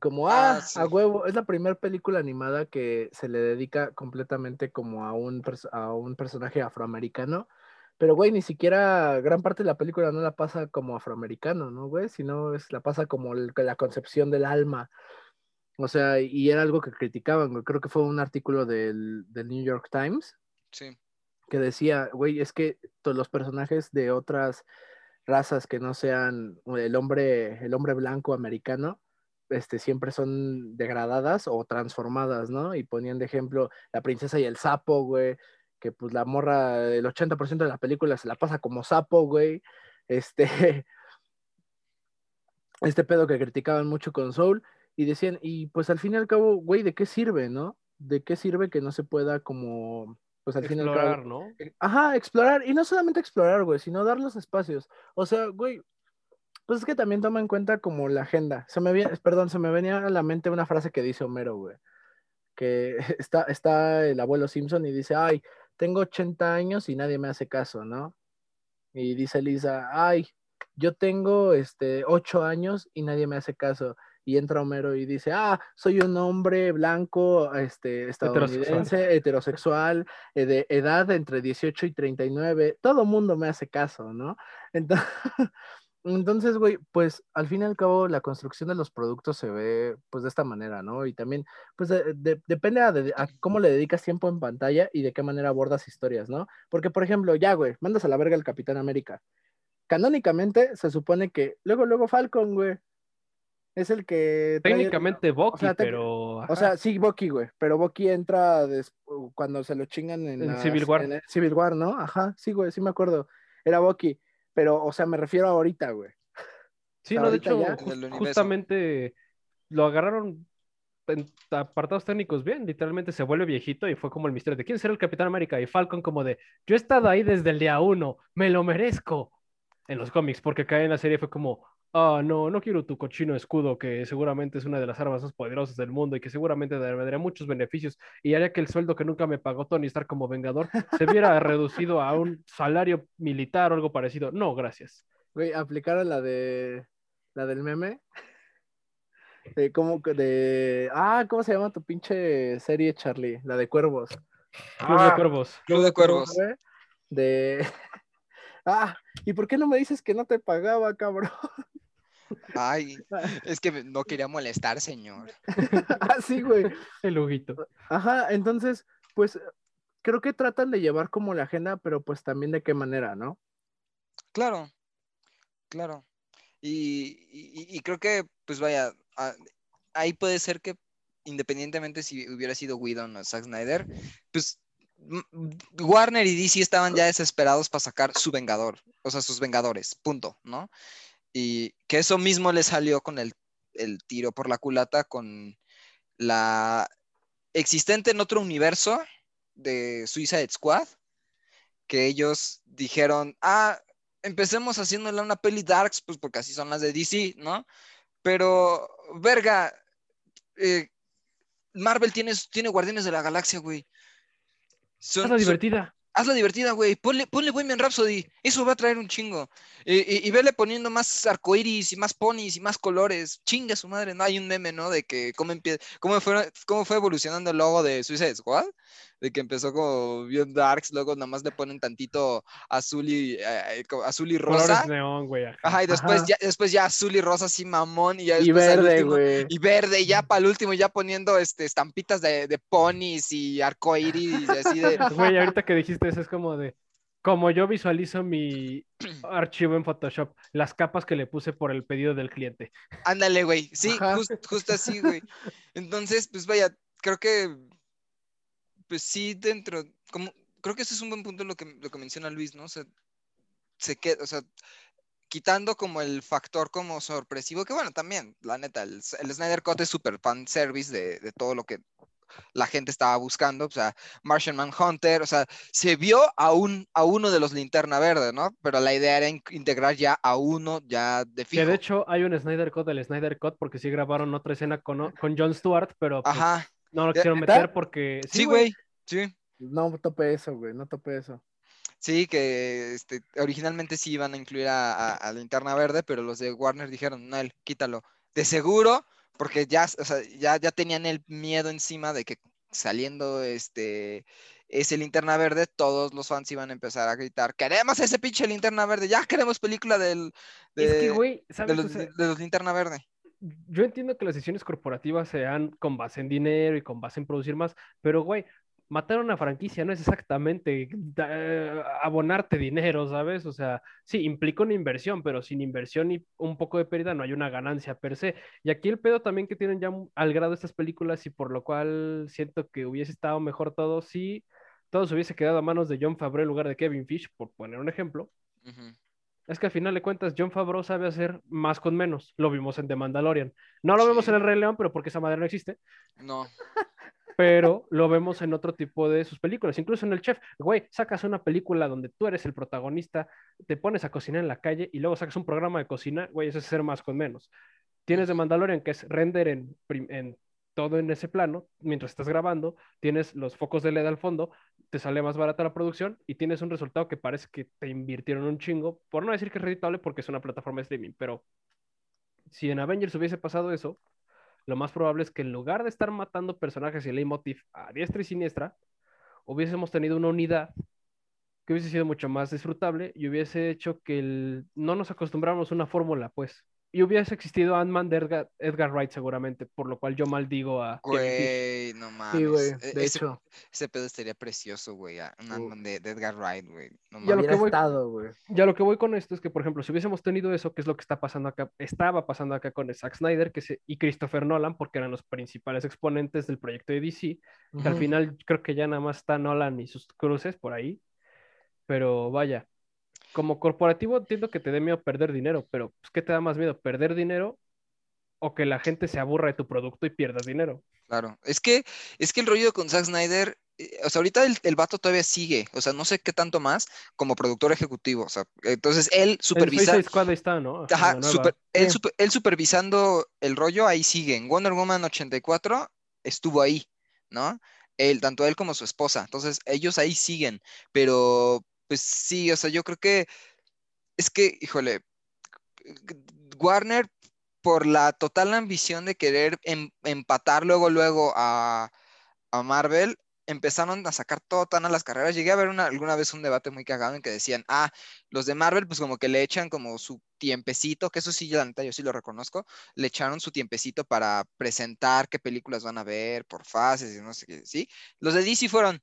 Como, Ah, ah, sí. a huevo, es la primera película animada que se le dedica completamente como a un, a un personaje afroamericano. Pero, güey, ni siquiera gran parte de la película no la pasa como afroamericano, ¿no, güey? Sino es, la pasa como el- la concepción del alma. O sea, y era algo que criticaban, güey. Creo que fue un artículo del, del New York Times Sí. que decía, güey, es que todos los personajes de otras razas que no sean el hombre, el hombre blanco americano, este, siempre son degradadas o transformadas, ¿no? Y ponían de ejemplo la princesa y el sapo, güey, que pues la morra, el 80% de la película se la pasa como sapo, güey. Este, este pedo que criticaban mucho con Soul y decían, y pues al fin y al cabo, güey, ¿de qué sirve, no? ¿De qué sirve que no se pueda como, pues al fin y al cabo, Explorar, ¿no? Ajá, explorar. Y no solamente explorar, güey, sino dar los espacios. O sea, güey, pues es que también toma en cuenta como la agenda. Se me viene, perdón, se me venía a la mente una frase que dice Homero, güey. Que está, está el abuelo Simpson y dice, ay, tengo 80 años y nadie me hace caso, ¿no? Y dice Lisa, ay, yo tengo este 8 años y nadie me hace caso. Y entra Homero y dice, ah, soy un hombre blanco, este, estadounidense, heterosexual, eh, de edad entre 18 y 39. Todo mundo me hace caso, ¿no? Entonces, entonces, güey, pues al fin y al cabo la construcción de los productos se ve pues de esta manera, ¿no? Y también, pues de- de- depende a, de- a cómo le dedicas tiempo en pantalla y de qué manera abordas historias, ¿no? Porque, por ejemplo, ya, güey, mandas a la verga al Capitán América. Canónicamente se supone que luego, luego Falcon, güey, es el que... trae- Técnicamente Bucky, sea, te- pero... o sea, sí, Bucky, güey, pero Bucky entra des- cuando se lo chingan en, En las- Civil War. en Civil War, ¿no? Ajá, sí, güey, sí me acuerdo. Era Bucky, pero, o sea, me refiero a ahorita, güey. Sí, sea, no, de hecho, ya- justamente lo agarraron en apartados técnicos bien, literalmente se vuelve viejito y fue como el misterio de quién será el Capitán América y Falcon como de yo he estado ahí desde el día uno, me lo merezco. En los cómics, porque acá en la serie fue como, ah, no, no quiero tu cochino escudo, que seguramente es una de las armas más poderosas del mundo y que seguramente me daría muchos beneficios y haría que el sueldo que nunca me pagó Tony Stark como vengador se viera reducido a un salario militar o algo parecido. No, gracias. Güey, aplicaron la de, la del meme. De cómo, que de, ah, ¿cómo se llama tu pinche serie, Charlie? La de Cuervos. Club de Ah, Cuervos. Club de Cuervos. De, ah, ¿y por qué no me dices que no te pagaba, cabrón? Ay, es que no quería molestar, señor. Así, güey. El Huguito. Ajá, entonces, pues creo que tratan de llevar como la agenda, pero pues también de qué manera, ¿no? Claro, claro. Y, y- y creo que, pues vaya, a- ahí puede ser que independientemente si hubiera sido Whedon o Zack Snyder, pues Warner y DC estaban ya desesperados para sacar su Vengador, o sea, sus Vengadores, punto, ¿no? Y que eso mismo le salió con el, el tiro por la culata con la existente en otro universo de Suicide Squad, que ellos dijeron, ah, empecemos haciéndole una peli darks, pues porque así son las de DC, ¿no? Pero, verga, eh, Marvel tiene, tiene Guardianes de la Galaxia, güey. Son- divertida. Hazla divertida, güey. Ponle, ponle Bohemian Rhapsody. Eso va a traer un chingo. Y, y, vele poniendo más arcoiris y más ponis y más colores. Chinga su madre. No hay un meme, ¿no? De que cómo, empie- cómo, fue, cómo fue evolucionando el logo de Suicide Squad. De que empezó como bien darks, luego nada más le ponen tantito azul y, eh, azul y rosa. Colores neón, güey. ajá. Ajá, y después, Ajá. ya, después ya azul y rosa así mamón. Y, ya Y verde, último- güey. y verde, y ya para el último, ya poniendo este, estampitas de, de ponis y arcoiris y así de. Güey, ahorita que dijiste eso es como de. Como yo visualizo mi archivo en Photoshop, las capas que le puse por el pedido del cliente. Ándale, güey. Sí, justo así, güey. Entonces, pues vaya, creo que, pues sí, dentro, como, creo que ese es un buen punto lo que, lo que menciona Luis, ¿no? O sea, se queda, o sea, quitando como el factor como sorpresivo, que bueno, también, la neta, el, el Snyder Cut es súper fan service de, de todo lo que la gente estaba buscando, o sea, Martian Manhunter, o sea, se vio a, un, a uno de los linterna verde, ¿no? Pero la idea era in- integrar ya a uno ya de Que fijo. de hecho hay un Snyder Cut del Snyder Cut porque sí grabaron otra escena con, con Jon Stewart, pero pues, Ajá, no lo ¿Ya- quisieron meter porque. sí, güey, sí. No tope eso, güey, no tope eso. Sí, que este, originalmente sí iban a incluir a, a, a Linterna Verde, pero los de Warner dijeron, no, él, quítalo. De seguro, porque ya, o sea, ya, ya tenían el miedo encima de que saliendo este, ese Linterna Verde, todos los fans iban a empezar a gritar, queremos ese pinche Linterna Verde, ya queremos película del, de, Es que, güey, de los, de los Linterna Verde. Yo entiendo que las decisiones corporativas sean con base en dinero y con base en producir más, pero, güey, matar una franquicia no es exactamente abonarte dinero, ¿sabes? O sea, sí, implica una inversión, pero sin inversión y un poco de pérdida no hay una ganancia per se. Y aquí el pedo también que tienen ya al grado estas películas y por lo cual siento que hubiese estado mejor todo si todo se hubiese quedado a manos de John Favreau en lugar de Kevin Fish, por poner un ejemplo. Ujú. Es que al final de cuentas, John Favreau sabe hacer más con menos. Lo vimos en The Mandalorian. No lo vemos en El Rey León, pero porque esa madre no existe. No, Pero lo vemos en otro tipo de sus películas. Incluso en El Chef. Güey, sacas una película donde tú eres el protagonista, te pones a cocinar en la calle y luego sacas un programa de cocina. Güey, eso es hacer más con menos. Tienes The Mandalorian, que es render en, en todo en ese plano, mientras estás grabando. Tienes los focos de LED al fondo, te sale más barata la producción y tienes un resultado que parece que te invirtieron un chingo. Por no decir que es reditable porque es una plataforma de streaming, pero si en Avengers hubiese pasado eso, lo más probable es que en lugar de estar matando personajes y leitmotiv a diestra y siniestra, hubiésemos tenido una unidad que hubiese sido mucho más disfrutable y hubiese hecho que el- no nos acostumbráramos a una fórmula, pues. Y hubiese existido Ant-Man de Edgar, Edgar Wright seguramente, por lo cual yo maldigo a güey, no mames. Sí, güey, e- de ese, hecho, ese pedo estaría precioso, güey. Un Uh. Ant-Man de, de Edgar Wright, güey. No Ya lo que voy- estado, güey. Ya lo que voy con esto es que, por ejemplo, si hubiésemos tenido eso, que es lo que está pasando acá, estaba pasando acá con Zack Snyder que se- y Christopher Nolan, porque eran los principales exponentes del proyecto de DC, que al final creo que ya nada más está Nolan y sus cruces por ahí. Pero vaya, como corporativo entiendo que te dé miedo perder dinero, pero pues, ¿qué te da más miedo? ¿Perder dinero o que la gente se aburra de tu producto y pierdas dinero? Claro, es que, es que el rollo con Zack Snyder, eh, o sea, ahorita el, el vato todavía sigue, o sea, no sé qué tanto más como productor ejecutivo, o sea, entonces él El supervisa, Suicide Squad ahí está, ¿no? Ajá, super- él, super- él supervisando el rollo, ahí sigue, en Wonder Woman 84 estuvo ahí, ¿no? Él, tanto él como su esposa, entonces ellos ahí siguen, pero pues sí, o sea, yo creo que, es que, híjole, Warner por la total ambición de querer em- empatar luego, luego a, a Marvel, empezaron a sacar todo tan a las carreras. Llegué a ver una, alguna vez un debate muy cagado en que decían, ah, los de Marvel, pues como que le echan como su tiempecito, que eso sí, la neta, yo sí lo reconozco, le echaron su tiempecito para presentar qué películas van a ver por fases y no sé qué, ¿sí? Los de DC fueron,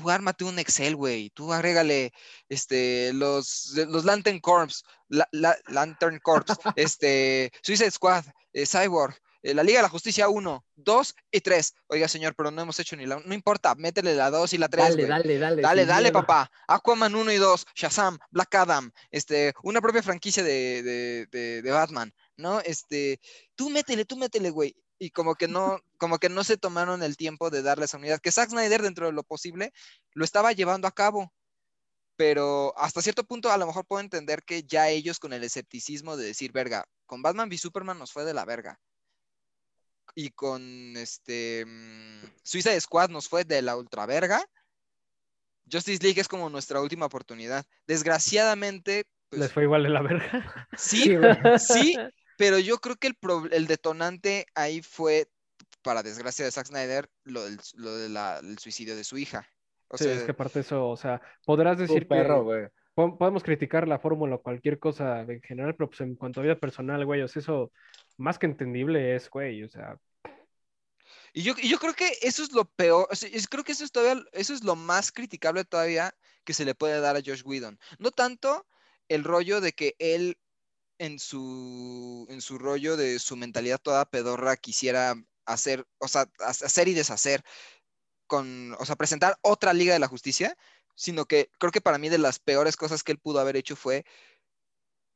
tú ármate un Excel, güey, tú agrégale este, los, los Lantern Corps, la, la- Lantern Corps, este, Suicide Squad, eh, Cyborg, eh, la Liga de la Justicia 1, 2 y 3. Oiga, señor, pero no hemos hecho ni la... No importa, métele la 2 y la 3, Dale, dale, dale. Dale, dale, miedo. papá. Aquaman 1 y 2, Shazam, Black Adam, este, una propia franquicia de, de, de- de Batman, ¿no? Este, tú métele, tú métele, güey. Y como que no, como que no se tomaron el tiempo de darle esa unidad. Que Zack Snyder, dentro de lo posible, lo estaba llevando a cabo. pero hasta cierto punto a lo mejor puedo entender que ya ellos con el escepticismo de decir, verga, con Batman v Superman nos fue de la verga. Y con este mm, Suicide Squad nos fue de la ultra verga. Justice League es como nuestra última oportunidad. Desgraciadamente, pues, Les fue igual de la verga. sí, güey. sí, pero yo creo que el, pro- el detonante ahí fue, para desgracia de Zack Snyder, lo del, lo de la- el suicidio de su hija. O Sí, sea, es que aparte eso, o sea, podrás decir perro, que güey. po- podemos criticar la fórmula o cualquier cosa en general, pero pues en cuanto a vida personal, güey, o sea, eso más que entendible es, güey, o sea, Y yo, y yo creo que eso es lo peor, o sea, es- creo que eso es todavía, eso es lo más criticable todavía que se le puede dar a Josh Whedon. No tanto el rollo de que él en su, en su rollo de su mentalidad toda pedorra quisiera hacer, o sea, ha- hacer y deshacer con, o sea, presentar otra Liga de la Justicia, sino que creo que para mí de las peores cosas que él pudo haber hecho fue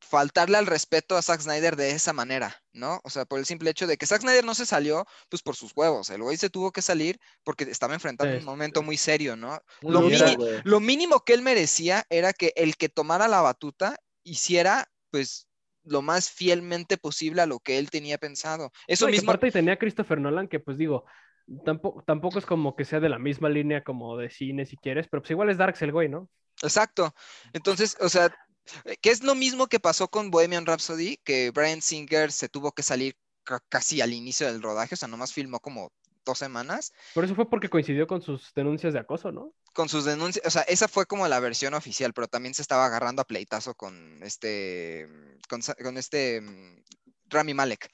faltarle al respeto a Zack Snyder de esa manera, ¿no? O sea, por el simple hecho de que Zack Snyder no se salió, pues por sus huevos. El güey se tuvo que salir porque estaba enfrentando Sí, un momento muy serio, ¿no? Mini- lo mínimo que él merecía era que el que tomara la batuta hiciera, pues, lo más fielmente posible a lo que él tenía pensado. Eso No, mismo, aparte tenía Christopher Nolan, que pues digo, tampoco, tampoco es como que sea de la misma línea como de cine si quieres, pero pues igual es Darks el güey, ¿no? exacto. Entonces, o sea, eh, que es lo mismo que pasó con Bohemian Rhapsody, que Brian Singer se tuvo que salir ca- casi al inicio del rodaje, o sea, nomás filmó como dos semanas. Por eso fue porque coincidió con sus denuncias de acoso, ¿no? con sus denuncias, o sea, esa fue como la versión oficial, pero también se estaba agarrando a pleitazo con este, con, con este mm, Rami Malek.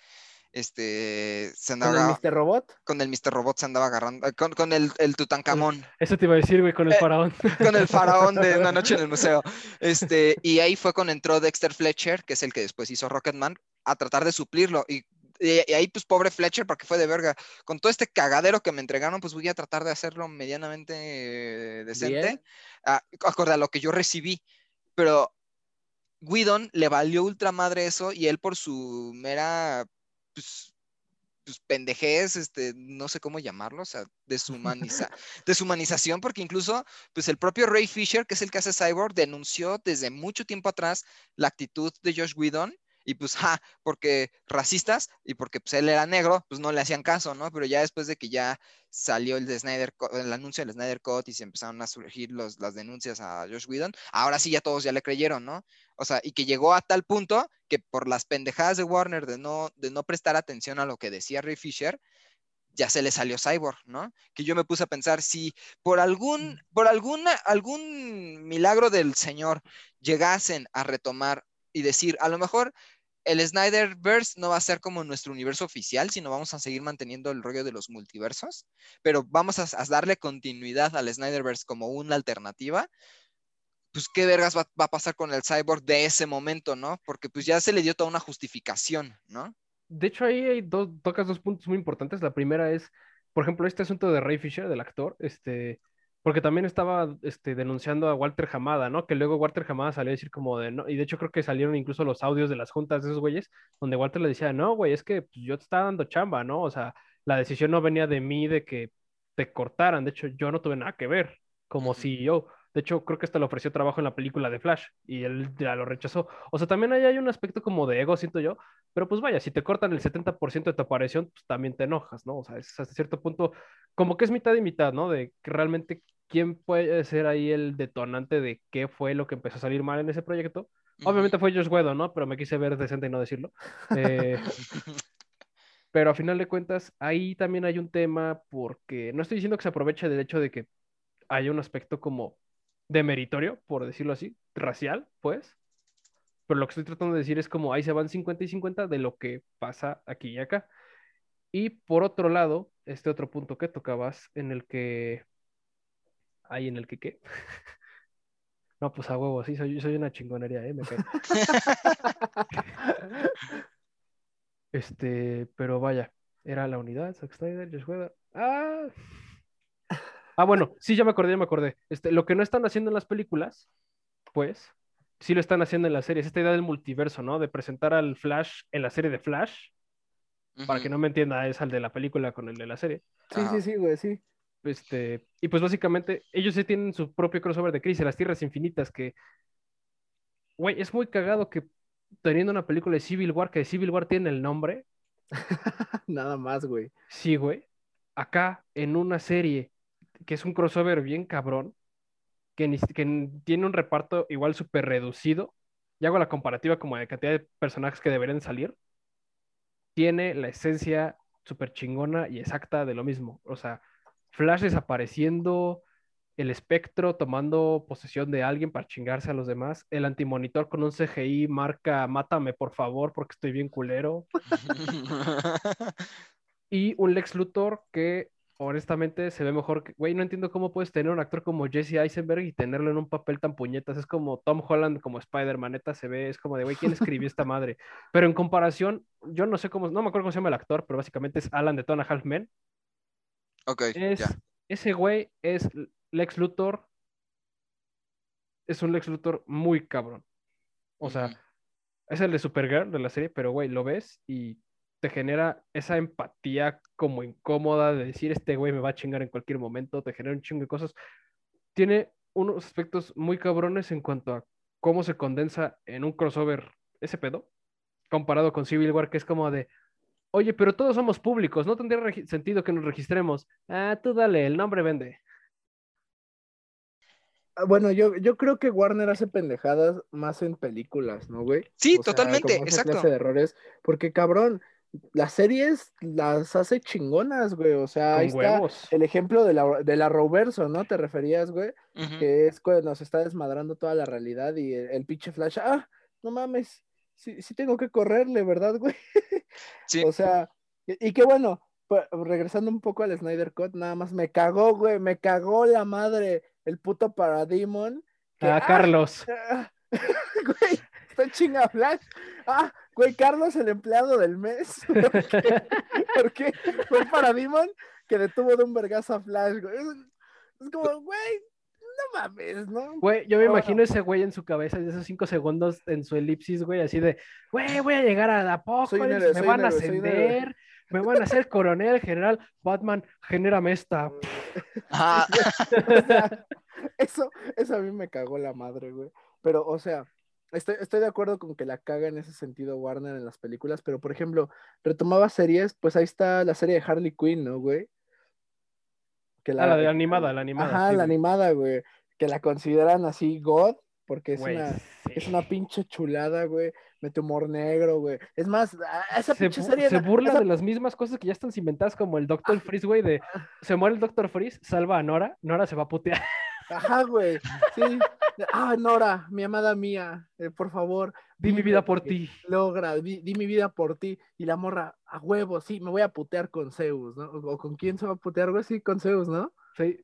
Este, se ¿Con andaba, el Mr. Robot? con el Mr. Robot se andaba agarrando, eh, con, con el, el Tutankamón, Eso te iba a decir, güey, con el Eh, faraón. con el faraón de una noche en el museo. Este, y ahí fue cuando entró Dexter Fletcher, que es el que después hizo Rocketman, a tratar de suplirlo. Y, y- y ahí, pues, pobre Fletcher, porque fue de verga. Con todo este cagadero que me entregaron, pues voy a tratar de hacerlo medianamente eh, decente, Bien. a- acorde a lo que yo recibí. Pero Whedon le valió ultra madre eso y él por su mera, pues, pues, pendejez, este, no sé cómo llamarlo, o sea, deshumaniza, deshumanización, porque incluso, pues el propio Ray Fisher, que es el que hace Cyborg, denunció desde mucho tiempo atrás la actitud de Josh Whedon, y pues, ja, porque racistas, y porque pues él era negro, pues no le hacían caso, ¿no? Pero ya después de que ya salió el de Snyder, el anuncio del Snyder Cut y se empezaron a surgir los, las denuncias a Josh Whedon, ahora sí ya todos ya le creyeron, ¿no? O sea, y que llegó a tal punto que por las pendejadas de Warner de no, de no prestar atención a lo que decía Ray Fisher, ya se le salió Cyborg, ¿no? Que yo me puse a pensar si por algún, por alguna, algún milagro del Señor llegasen a retomar y decir, a lo mejor el Snyderverse no va a ser como nuestro universo oficial, sino vamos a seguir manteniendo el rollo de los multiversos, pero vamos a, darle continuidad al Snyderverse como una alternativa. Pues qué vergas va, a pasar con el cyborg de ese momento, ¿no? Porque pues ya se le dio toda una justificación, ¿no? De hecho, ahí hay tocas dos puntos muy importantes. La primera es, por ejemplo, este asunto de Ray Fisher, del actor, este, porque también estaba este, denunciando a Walter Hamada, ¿no? Que luego Walter Hamada salió a decir como de, no, y de hecho creo que salieron incluso los audios de las juntas de esos güeyes, donde Walter le decía, no, güey, es que pues, yo te estaba dando chamba, ¿no? O sea, la decisión no venía de mí de que te cortaran, de hecho, yo no tuve nada que ver como. CEO. De hecho, creo que hasta le ofreció trabajo en la película de Flash y él ya lo rechazó. O sea, también ahí hay un aspecto como de ego, siento yo, pero pues vaya, si te cortan el 70% de tu aparición, pues también te enojas, ¿no? O sea, es hasta cierto punto, como que es mitad y mitad, ¿no? De que realmente quién puede ser ahí el detonante de qué fue lo que empezó a salir mal en ese proyecto. Obviamente fue Josh Whedon, ¿no? Pero me quise ver decente y no decirlo. Eh, pero a final de cuentas, ahí también hay un tema porque no estoy diciendo que se aproveche del hecho de que haya un aspecto como de meritorio, por decirlo así, racial, pues. Pero lo que estoy tratando de decir es como ahí se van 50 y 50 de lo que pasa aquí y acá. Y por otro lado, este otro punto que tocabas, en el que. Ahí en el que qué. No, pues a huevo, sí, soy, soy una chingonería, ¿eh? Me cae. Este, pero vaya, era la unidad, Zack Snyder, Josh. Ah. Ah, bueno, sí, ya me acordé, ya me acordé. Este, lo que no están haciendo en las películas, pues, sí lo están haciendo en las series. Esta idea del multiverso, ¿no? De presentar al Flash en la serie de Flash. Para que no me entienda, es al de la película con el de la serie. Sí, sí, sí, güey, sí. este, y pues básicamente ellos sí tienen su propio crossover de Crisis, las Tierras Infinitas, que, güey, es muy cagado que teniendo una película de Civil War, que Civil War tiene el nombre, Nada más, güey. sí, güey, acá en una serie que es un crossover bien cabrón, que, ni- que tiene un reparto igual súper reducido, y hago la comparativa como de cantidad de personajes que deberían salir, tiene la esencia súper chingona y exacta de lo mismo. O sea, Flash desapareciendo, el espectro tomando posesión de alguien para chingarse a los demás, el antimonitor con un CGI marca mátame por favor porque estoy bien culero, y un Lex Luthor que honestamente se ve mejor que, güey, no entiendo cómo puedes tener un actor como Jesse Eisenberg y tenerlo en un papel tan puñetas, es como Tom Holland como Spider-Man, neta se ve, es como de, güey, ¿quién escribió esta madre? Pero en comparación, yo no sé cómo, no me acuerdo cómo se llama el actor, pero básicamente es Alan de Tona Half Men, ok, es, ese güey es Lex Luthor, es un Lex Luthor muy cabrón, o sea, es el de Supergirl de la serie, pero güey, lo ves y te genera esa empatía como incómoda de decir este güey me va a chingar en cualquier momento, te genera un chingo de cosas. Tiene unos aspectos muy cabrones en cuanto a cómo se condensa en un crossover ese pedo, comparado con Civil War, que es como de, oye, pero todos somos públicos, no tendría sentido que nos registremos. Ah, tú dale, el nombre vende. Ah, Bueno, yo, yo creo que Warner hace pendejadas más en películas, ¿no, güey? Sí, O sea, totalmente, como esa exacto. clase de errores, porque cabrón, las series las hace chingonas, güey. O sea, ahí está el ejemplo de la, de la Roverso, ¿no? Te referías, güey, que es cuando nos está desmadrando toda la realidad y el, el pinche Flash, ah, no mames, sí, sí tengo que correrle, ¿verdad, güey? Sí. O sea, y, y qué bueno, pues, regresando un poco al Snyder Cut, nada más me cagó, güey, me cagó la madre el puto Parademon. que, Ah, Carlos. ah, güey, está chinga Flash. Ah, güey, Carlos, el empleado del mes. ¿Por qué? ¿Por qué? Fue el Parademon que detuvo de un vergazo a Flash, güey. Es, es como, güey, no mames, ¿no? Güey, yo me imagino ese güey en su cabeza, de esos cinco segundos en su elipsis, güey, así de, güey, voy a llegar a la héroe, me van a héroe, soy un héroe". ascender, me van a hacer coronel, general, Batman, genérame esta. Ajá. O sea, eso, eso a mí me cagó la madre, güey. Pero, o sea, estoy, estoy de acuerdo con que la caga en ese sentido Warner en las películas, pero por ejemplo, retomaba series, pues ahí está la serie de Harley Quinn, ¿no, güey? Que Ah, la de animada, la animada. Ajá, sí, la güey. animada, güey. Que la consideran así God, porque es Güey, una, sí. es una pinche chulada, güey. Mete humor negro, güey. Es más, a- esa se, pinche bu- serie. se burla esa- de las mismas cosas que ya están inventadas, como el Doctor Freeze, güey, de se muere el Doctor Freeze, salva a Nora, Nora se va a putear. Ajá, güey. Sí. Ah, Nora, mi amada mía, eh, por favor. Di mi vida por ti. Logra, di, di mi vida por ti. Y la morra, a huevo, sí, me voy a putear con Zeus, ¿no? O, con quién se va a putear, güey, sí, con Zeus, ¿no? Sí,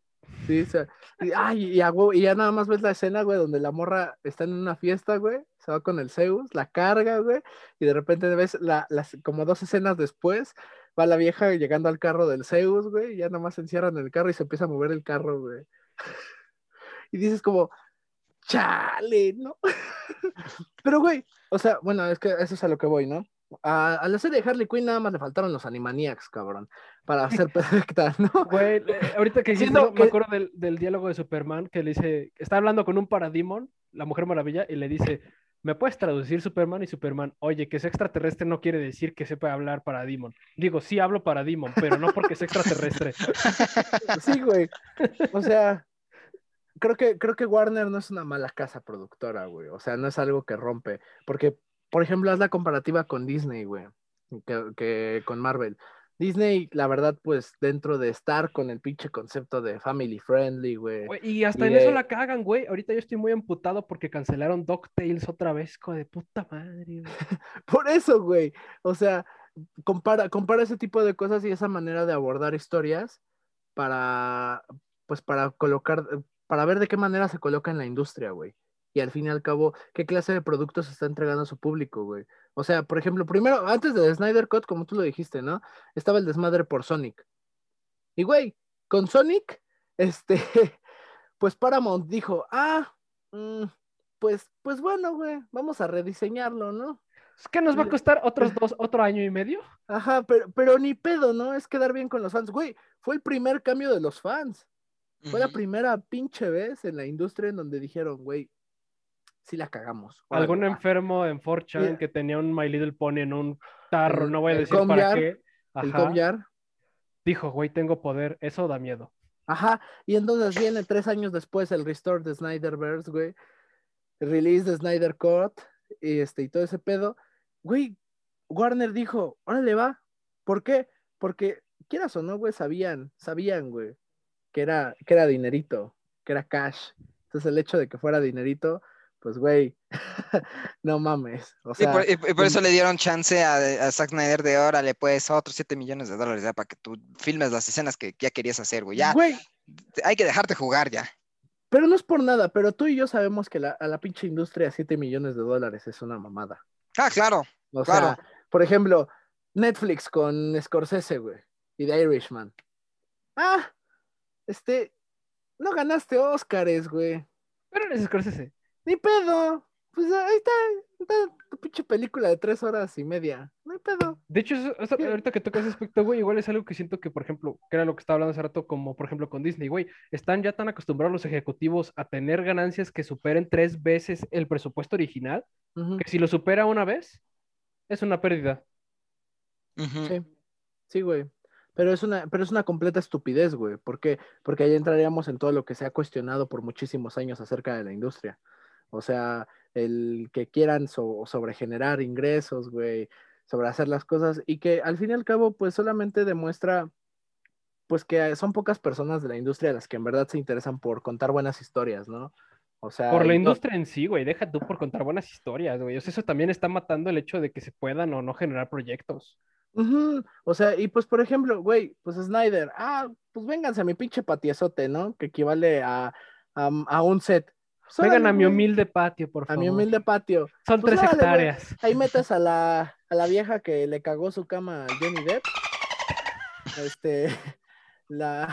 Sí, o sea, y, ay, y, a huevo, y ya nada más ves la escena, güey, donde la morra está en una fiesta, güey, se va con el Zeus, la carga, güey, y de repente ves la, las, como dos escenas después, va la vieja llegando al carro del Zeus, güey, y ya nada más se encierran en el carro y se empieza a mover el carro, güey. Y dices como, chale, ¿no? Pero, güey, o sea, bueno, es que eso es a lo que voy, ¿no? A, a la serie de Harley Quinn nada más le faltaron los Animaniacs, cabrón, para ser perfecta, ¿no? güey, eh, ahorita que eso, me acuerdo del, del diálogo de Superman que le dice, está hablando con un Parademon, la Mujer Maravilla, y le dice, ¿me puedes traducir Superman? Y Superman, oye, que es extraterrestre no quiere decir que sepa hablar Parademon. Digo, sí hablo Parademon, pero no porque es extraterrestre. Sí, güey. O sea, creo que, creo que Warner no es una mala casa productora, güey. O sea, no es algo que rompe. Porque, por ejemplo, haz la comparativa con Disney, güey. Que, que con Marvel. Disney, la verdad, pues, dentro de estar con el pinche concepto de family friendly, güey. Y hasta Y, en eso eh, la cagan, güey. Ahorita yo estoy muy amputado porque cancelaron DuckTales otra vez, co de puta madre, güey. Por eso, güey. O sea, compara, compara ese tipo de cosas y esa manera de abordar historias para, pues, para colocar, para ver de qué manera se coloca en la industria, güey. Y al fin y al cabo, qué clase de productos está entregando a su público, güey. O sea, por ejemplo, primero, antes de Snyder Cut, como tú lo dijiste, ¿no? Estaba el desmadre por Sonic. Y, güey, con Sonic, este, pues Paramount dijo, ah, mm, pues, pues bueno, güey, vamos a rediseñarlo, ¿no? ¿Qué nos va a costar otros dos, otro año y medio? Ajá, pero, pero ni pedo, ¿no? Es quedar bien con los fans. Güey, fue el primer cambio de los fans. Fue la primera pinche vez en la industria en donde dijeron, güey, sí la cagamos. Algún va". enfermo en 4chan Mira. que tenía un My Little Pony en un tarro, El- no voy a decir para qué. El. Dijo, güey, tengo poder, eso da miedo. Ajá, y entonces viene tres años después el restore de Snyderverse, güey. El release de Snyder Cut y, este, y todo ese pedo. Güey, Warner dijo, órale va. ¿Por qué? Porque, quieras o no, güey, sabían, sabían, güey, que era, que era dinerito, que era cash. Entonces el hecho de que fuera dinerito, pues, güey, no mames. O Y sea, por, y- y por eso le dieron chance a, a Zack Snyder de órale, pues, otros 7 millones de dólares ya para que tú filmes las escenas que ya querías hacer, güey. Ya, güey, hay que dejarte jugar ya. pero no es por nada, pero tú y yo sabemos que la, a la pinche industria 7 millones de dólares es una mamada. Ah, claro. O Claro. sea, por ejemplo, Netflix con Scorsese, güey, y The Irishman. Ah, este, no ganaste Óscares, güey. Pero eres Scorsese. Ni pedo. Pues ahí está, está tu pinche película de tres horas y media. No hay pedo. De hecho, eso- eso- ¿Qué? ahorita que tocas ese aspecto, güey, igual es algo que siento que, por ejemplo, que era lo que estaba hablando hace rato, como por ejemplo con Disney, güey, están ya tan acostumbrados los ejecutivos a tener ganancias que superen tres veces el presupuesto original, que si lo supera una vez, es una pérdida. Sí, sí, güey. Pero es una, pero es una completa estupidez, güey. ¿Por qué? Porque ahí entraríamos en todo lo que se ha cuestionado por muchísimos años acerca de la industria. O sea, el que quieran so- sobregenerar ingresos, güey, sobre hacer las cosas, y que al fin y al cabo, pues solamente demuestra, pues que son pocas personas de la industria las que en verdad se interesan por contar buenas historias, ¿no? O sea, Por la no- industria en sí, güey, deja tú por contar buenas historias, güey. O sea, eso también está matando el hecho de que se puedan o no generar proyectos. Ujú, O sea, y pues por ejemplo, güey, pues Snyder, ah, pues vénganse a mi pinche patiezote, ¿no? Que equivale a, a, a un set. Pues, Vengan órale, a mi humilde patio, por a favor. mi humilde patio. Son Pues tres órale, güey. hectáreas. Ahí metes a la, a la vieja que le cagó su cama a Johnny Depp. Este, la...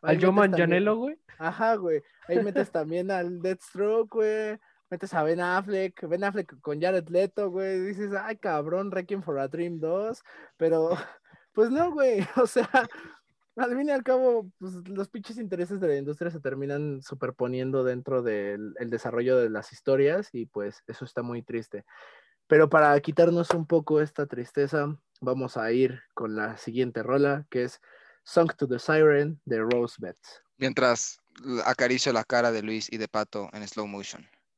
Al también- Manganiello, güey. Ajá, güey. Ahí metes también al Deathstroke, güey. Metes a Ben Affleck, Ben Affleck con Jared Leto, güey. Dices, ay, cabrón, Requiem for a Dream 2. Pero, pues no, güey. O sea, al fin y al cabo, pues los pinches intereses de la industria se terminan superponiendo dentro del el desarrollo de las historias y pues eso está muy triste. Pero para quitarnos un poco esta tristeza, vamos a ir con la siguiente rola, que es Song to the Siren de Rosebeds. Mientras acaricio la cara de Luis y de Pato en slow motion.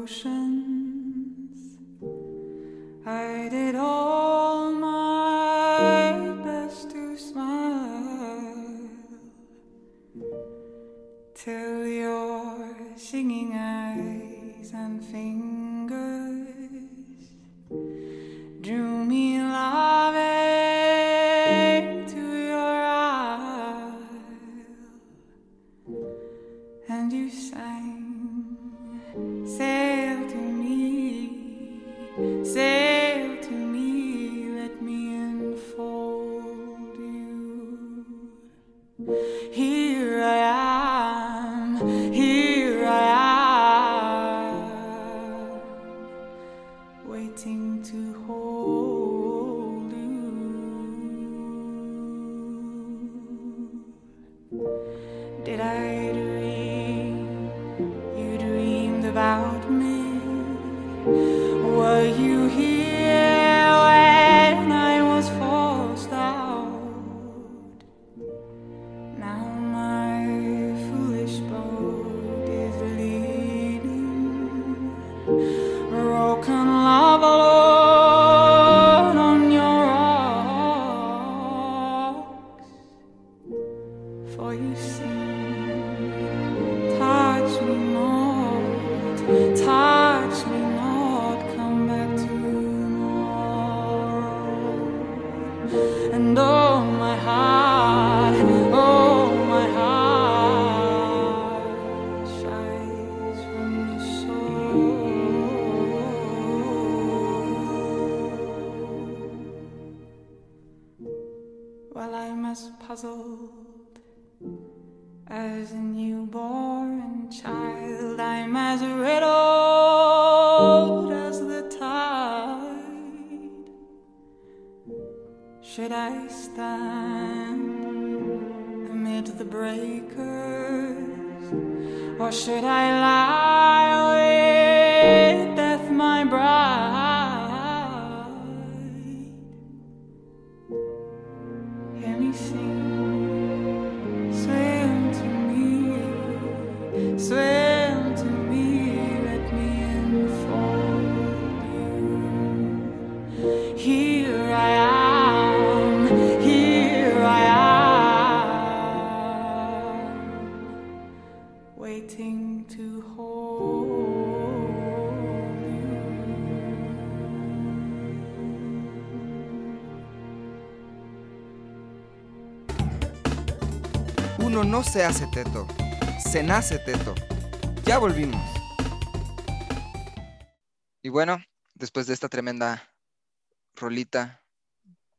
不深 and all should I lie se hace teto, se nace teto. Ya volvimos. Y bueno, después de esta tremenda rolita,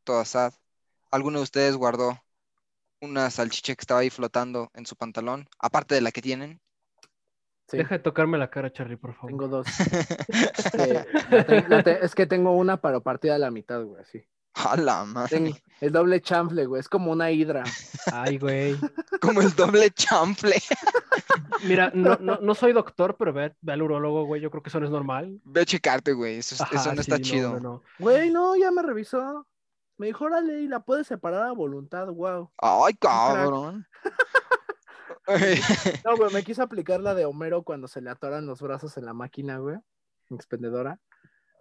toda sad, ¿alguno de ustedes guardó una salchicha que estaba ahí flotando en su pantalón, aparte de la que tienen? Sí, Deja de tocarme la cara, Charlie, por favor. tengo dos. Eh, la te- la te- es que tengo una para partida a la mitad, güey, así. A la madre. El doble chanfle, güey, es como una hidra. Ay, güey. Como el doble chamfle. Mira, no, no, no soy doctor, pero ve, ve al urólogo, güey. Yo creo que eso no es normal. Ve a checarte, güey. Eso, Ajá, eso no está sí, chido. no, no. Güey, no, ya me revisó. Me dijo, órale, y la puedes separar a voluntad, wow. Ay, cabrón. No, güey, me quiso aplicar la de Homero cuando se le atoran los brazos en la máquina, güey. Expendedora.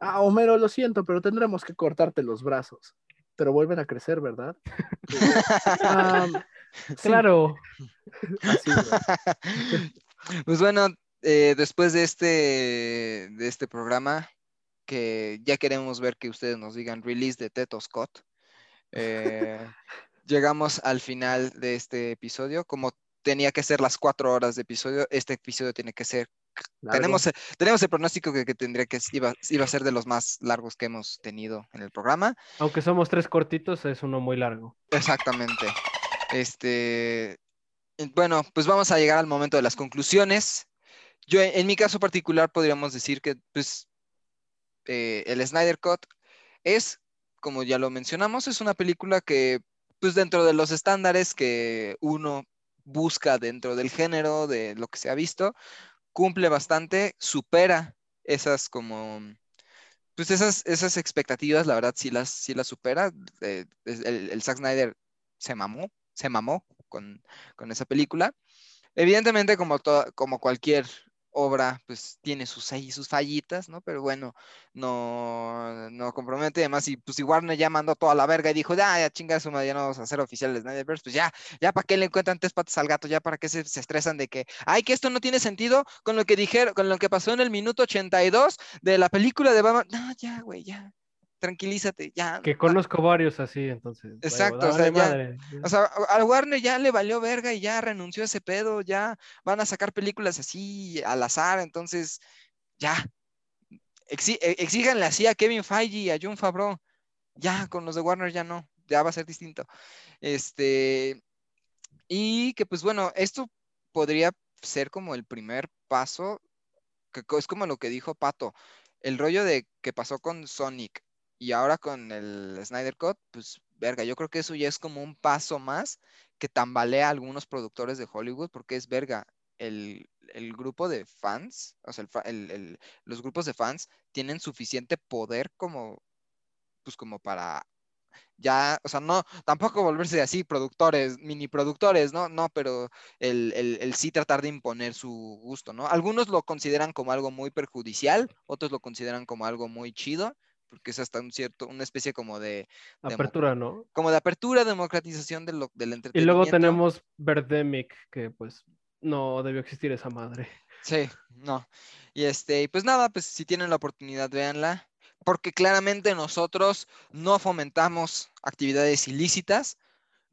Ah, Homero, lo siento, pero tendremos que cortarte los brazos. Pero vuelven a crecer, ¿verdad? Sí, Claro. así. Pues bueno, eh, después de este, de este programa, que ya queremos ver que ustedes nos digan release de Teto Scott, eh, llegamos al final de este episodio. Como tenía que ser las cuatro horas de episodio, este episodio tiene que ser. Largo. Tenemos, el- tenemos el pronóstico que, que tendría que iba, iba a ser de los más largos que hemos tenido en el programa. Aunque somos tres cortitos, es uno muy largo. Exactamente. Este, eh, bueno, pues vamos a llegar al momento de las conclusiones. Yo, en en mi caso particular, podríamos decir que, pues, eh, el Snyder Cut es, como ya lo mencionamos, es una película que, pues, dentro de los estándares que uno busca dentro del género, de lo que se ha visto, cumple bastante, supera esas como, pues esas, esas expectativas, la verdad, sí las, sí las supera. Eh, el, el Zack Snyder se mamó, se mamó con, con esa película. Evidentemente, como, toda- como cualquier obra, pues tiene sus ahí sus fallitas, ¿no? Pero bueno, no, no compromete. Además, y pues si Warner ya mandó toda la verga y dijo, ya, ya chinga su madre, ya no vamos a hacer oficial el Snyderverse, pues ya, ya para qué le encuentran tres patas al gato, ya para qué se, se estresan de que, ay, que esto no tiene sentido con lo que dijeron, con lo que pasó en el minuto 82 de la película de Batman. No, ya, güey, ya. Tranquilízate, ya. Que no- conozco varios así, entonces. vaya, Exacto, o sea, vale ya- madre. o sea, a Warner ya le valió verga y ya renunció a ese pedo, ya van a sacar películas así al azar, entonces ya. Exi- e- exíganle así a Kevin Feige y a John Favreau. Ya, con los de Warner ya no, ya va a ser distinto. Este, y que pues bueno, esto podría ser como el primer paso, que es como lo que dijo Pato, el rollo de que pasó con Sonic y ahora con el Snyder Cut, pues verga, yo creo que eso ya es como un paso más que tambalea a algunos productores de Hollywood, porque es verga, el, el grupo de fans, o sea, el el- los grupos de fans tienen suficiente poder como, pues como para ya, o sea, no, tampoco volverse así productores, mini productores, ¿no? No, pero el, el, el sí tratar de imponer su gusto, ¿no? Algunos lo consideran como algo muy perjudicial, otros lo consideran como algo muy chido, porque es hasta un cierto, una especie como de, Apertura, ¿no? como de apertura, democratización de lo, del Y entretenimiento. luego tenemos Birdemic, que pues no debió existir esa madre. Sí, no. Y este, y pues nada, pues si tienen la oportunidad, véanla, porque claramente nosotros no fomentamos actividades ilícitas,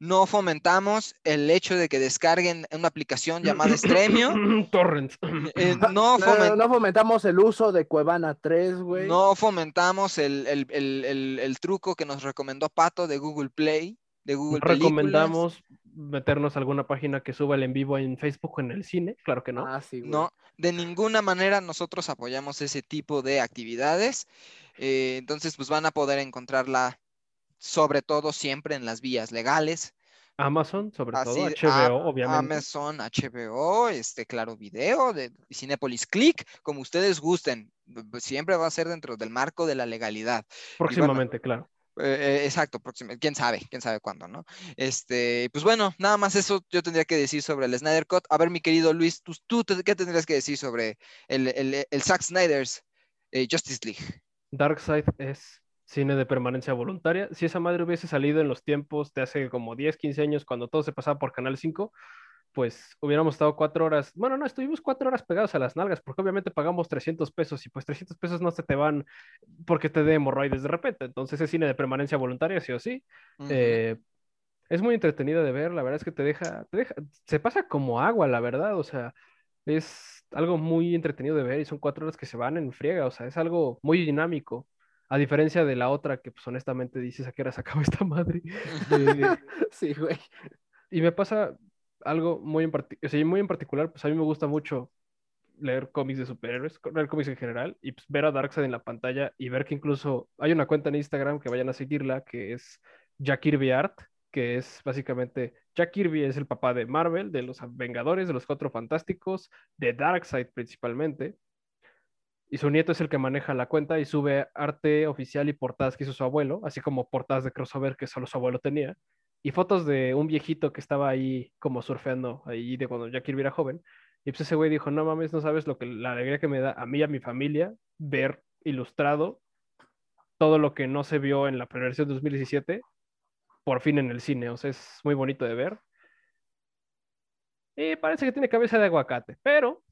no fomentamos el hecho de que descarguen una aplicación llamada Stremio, Torrent. eh, no, No, fomen- no fomentamos el uso de Cuevana 3, güey. no fomentamos el, el- el- el- el truco que nos recomendó Pato de Google Play, de Google Películas. recomendamos meternos a alguna página que suba el en vivo en Facebook o en el cine, claro que no. Ah, sí, güey. No, de ninguna manera nosotros apoyamos ese tipo de actividades. eh, entonces, pues van a poder encontrarla sobre todo siempre en las vías legales. Amazon, sobre todo, HBO, a- obviamente. Amazon, HBO, este, Claro Video, de Cinepolis Click, como ustedes gusten. Siempre va a ser dentro del marco de la legalidad. Próximamente, claro. Eh, eh, exacto, próximo, quién sabe, quién sabe cuándo, ¿no? Este, pues bueno, nada más eso yo tendría que decir sobre el Snyder Cut. A ver, mi querido Luis, tú, tú qué tendrías que decir sobre el, el, el Zack Snyder's eh, Justice League? Darkseid es cine de permanencia voluntaria. Si esa madre hubiese salido en los tiempos de hace como 10, 15 años, cuando todo se pasaba por Canal 5, pues hubiéramos estado cuatro horas. Bueno, no, estuvimos cuatro horas pegados a las nalgas, porque obviamente pagamos 300 pesos y pues 300 pesos no se te van porque te dé hemorroides de repente. Entonces es cine de permanencia voluntaria, sí o sí. Eh, es muy entretenido de ver, la verdad es que te deja, te deja, se pasa como agua, la verdad, o sea, es algo muy entretenido de ver y son cuatro horas que se van en friega, o sea, es algo muy dinámico, a diferencia de la otra que pues honestamente dices a qué hora se acaba esta madre. Eh, Sí, güey. y me pasa algo muy en, parti- o sea, muy en particular, pues a mí me gusta mucho leer cómics de superhéroes, leer cómics en general, y pues ver a Darkseid en la pantalla y ver que incluso hay una cuenta en Instagram que vayan a seguirla, que es Jack Kirby Art, que es básicamente, Jack Kirby es el papá de Marvel, de los Vengadores, de los Cuatro Fantásticos, de Darkseid principalmente, y su nieto es el que maneja la cuenta y sube arte oficial y portadas que hizo su abuelo, así como portadas de crossover que solo su abuelo tenía y fotos de un viejito que estaba ahí como surfeando ahí de cuando Jack Kirby era joven. Y pues ese güey dijo, no mames, no sabes lo que la alegría que me da a mí y a mi familia ver ilustrado todo lo que no se vio en la versión de 2017, por fin en el cine. O sea, es muy bonito de ver. Y parece que tiene cabeza de aguacate, pero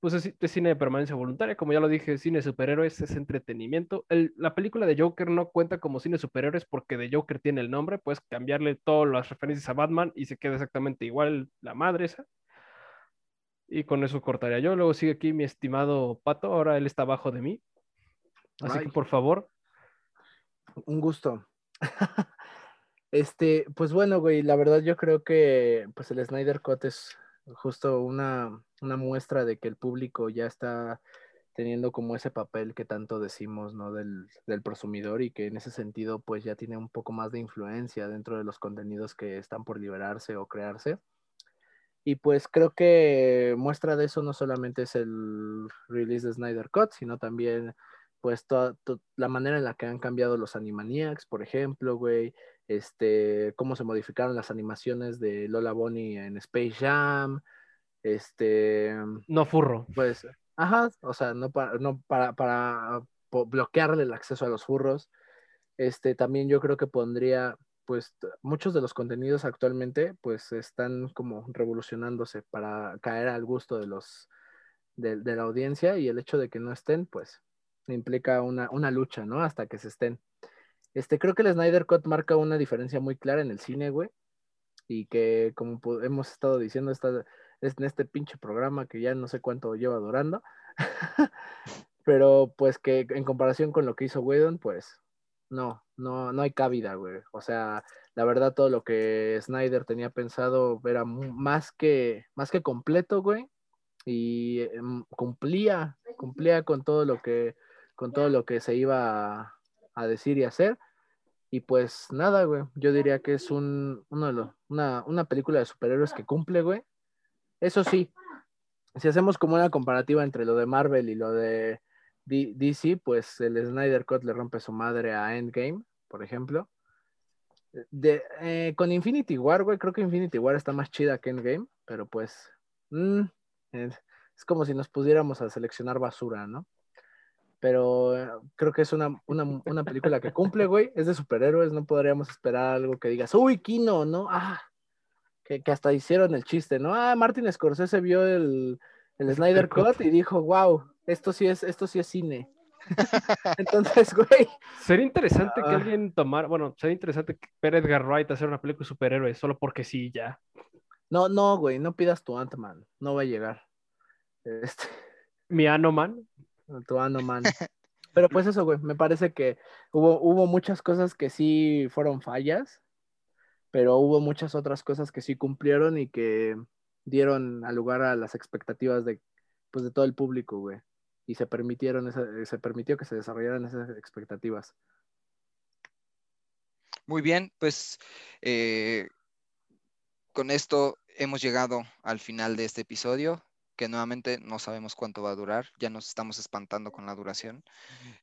pues es, es cine de permanencia voluntaria, como ya lo dije, cine superhéroes es entretenimiento. El- la película de Joker no cuenta como cine superhéroes porque de Joker tiene el nombre, puedes cambiarle todas las referencias a Batman y se queda exactamente igual la madre esa. Y con eso cortaría yo. Luego sigue aquí mi estimado Pato, ahora él está abajo de mí. Así Ay. que por favor, Un gusto. Este, pues bueno, güey, la verdad yo creo que pues el Snyder Cut es justo una, una muestra de que el público ya está teniendo como ese papel que tanto decimos, ¿no? Del, del prosumidor y que en ese sentido pues ya tiene un poco más de influencia dentro de los contenidos que están por liberarse o crearse. Y pues creo que muestra de eso no solamente es el release de Snyder Cut, sino también pues toda, to- la manera en la que han cambiado los Animaniacs, por ejemplo, güey, este, cómo se modificaron las animaciones de Lola Bonnie en Space Jam, este, no furro. pues, ajá, o sea, no para, no para, para bloquearle el acceso a los furros. Este, también yo creo que pondría, pues, muchos de los contenidos actualmente, pues, están como revolucionándose para caer al gusto de los, de, de la audiencia y el hecho de que no estén, pues, implica una, una lucha, ¿no? Hasta que se estén. Este, creo que el Snyder Cut marca una diferencia muy clara en el cine, güey, y que como hemos estado diciendo esta, es en este pinche programa que ya no sé cuánto lleva durando, pero pues que en comparación con lo que hizo Whedon, pues no, no, no hay cabida, güey. O sea, la verdad todo lo que Snyder tenía pensado era más que, más que completo, güey, y em, cumplía, cumplía con todo lo que, con todo lo que se iba a decir y hacer. Y pues nada, güey, yo diría que es un, uno de los, una, una película de superhéroes que cumple, güey. Eso sí, si hacemos como una comparativa entre lo de Marvel y lo de DC, pues el Snyder Cut le rompe su madre a Endgame, por ejemplo. De, eh, con Infinity War, güey, creo que Infinity War está más chida que Endgame, pero pues mm, es como si nos pudiéramos a seleccionar basura, ¿no? Pero eh, creo que es una, una, una película que cumple, güey, es de superhéroes, no podríamos esperar algo que digas, uy, Kino, ¿no? Ah, que, que hasta hicieron el chiste, ¿no? Ah, Martin Scorsese vio el, el Snyder Cut. Y dijo, wow, esto sí es, esto sí es cine. Entonces, güey, Sería interesante que Ah. alguien tomara, bueno, sería interesante que a Edgar Wright hacer una película de superhéroes solo porque sí, ya. no, no, güey, no pidas tu Ant-Man, no va a llegar. Este, Mi Anoman. Tu Ant-Man. Pero pues eso, güey, me parece que hubo, hubo muchas cosas que sí fueron fallas, pero hubo muchas otras cosas que sí cumplieron y que dieron al lugar a las expectativas de, pues, de todo el público, güey. Y se permitieron esa- se permitió que se desarrollaran esas expectativas. Muy bien, pues eh, con esto hemos llegado al final de este episodio, que nuevamente no sabemos cuánto va a durar, ya nos estamos espantando con la duración.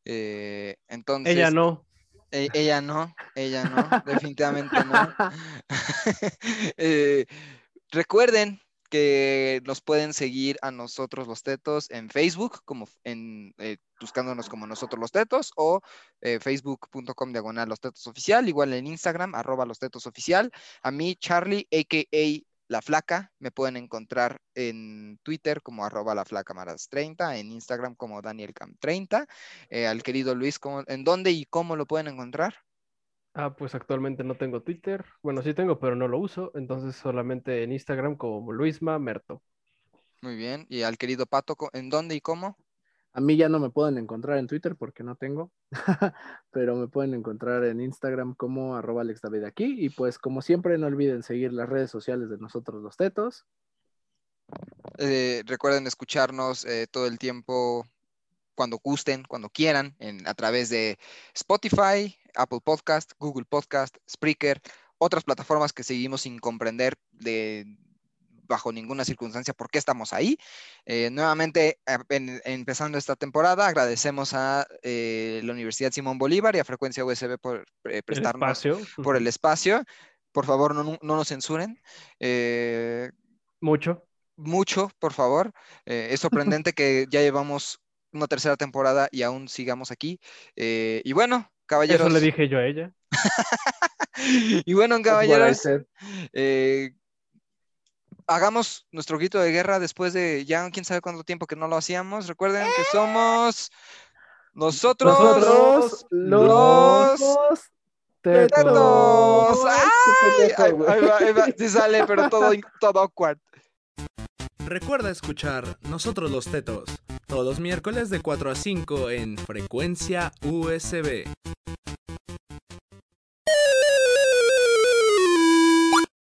Eh, entonces, Ella no. e- ella no, ella no, definitivamente no. Eh, recuerden que nos pueden seguir a nosotros los tetos en Facebook, como en, eh, buscándonos como nosotros los tetos, o facebook.com diagonal los tetos oficial, igual en Instagram, arroba los tetos oficial. A mí, Charlie, a.k.a. La Flaca, me pueden encontrar en Twitter como arroba la flaca maras 30, en Instagram como danielcam30. Eh, al querido Luis, ¿cómo- ¿en dónde y cómo lo pueden encontrar? Ah, pues actualmente no tengo Twitter. Bueno, sí tengo, pero no lo uso. Entonces solamente en Instagram como Luisma Merto. Muy bien. Y al querido Pato, ¿en dónde y cómo? A mí ya no me pueden encontrar en Twitter porque no tengo, pero me pueden encontrar en Instagram como arroba Alex David aquí. Y pues como siempre no olviden seguir las redes sociales de nosotros los tetos. Eh, recuerden escucharnos eh, todo el tiempo cuando gusten, cuando quieran, en, a través de Spotify, Apple Podcast, Google Podcast, Spreaker, otras plataformas que seguimos sin comprender de bajo ninguna circunstancia por qué estamos ahí. Eh, nuevamente, en- empezando esta temporada, agradecemos a eh, la Universidad Simón Bolívar y a Frecuencia USB por eh, El prestarnos espacio. por el espacio. Por favor, no, no nos censuren. Eh, Mucho. mucho, por favor. Eh, es sorprendente que ya llevamos una tercera temporada y aún sigamos aquí. Eh, y bueno, caballeros. Eso le dije yo a ella. y bueno, caballeros, eh, hagamos nuestro grito de guerra después de ya quién sabe cuánto tiempo que no lo hacíamos. Recuerden que somos nosotros. Nosotros los los Tetos. sale, pero todo, todo awkward. Recuerda escuchar Nosotros los Tetos todos los miércoles de 4 a 5 en Frecuencia USB.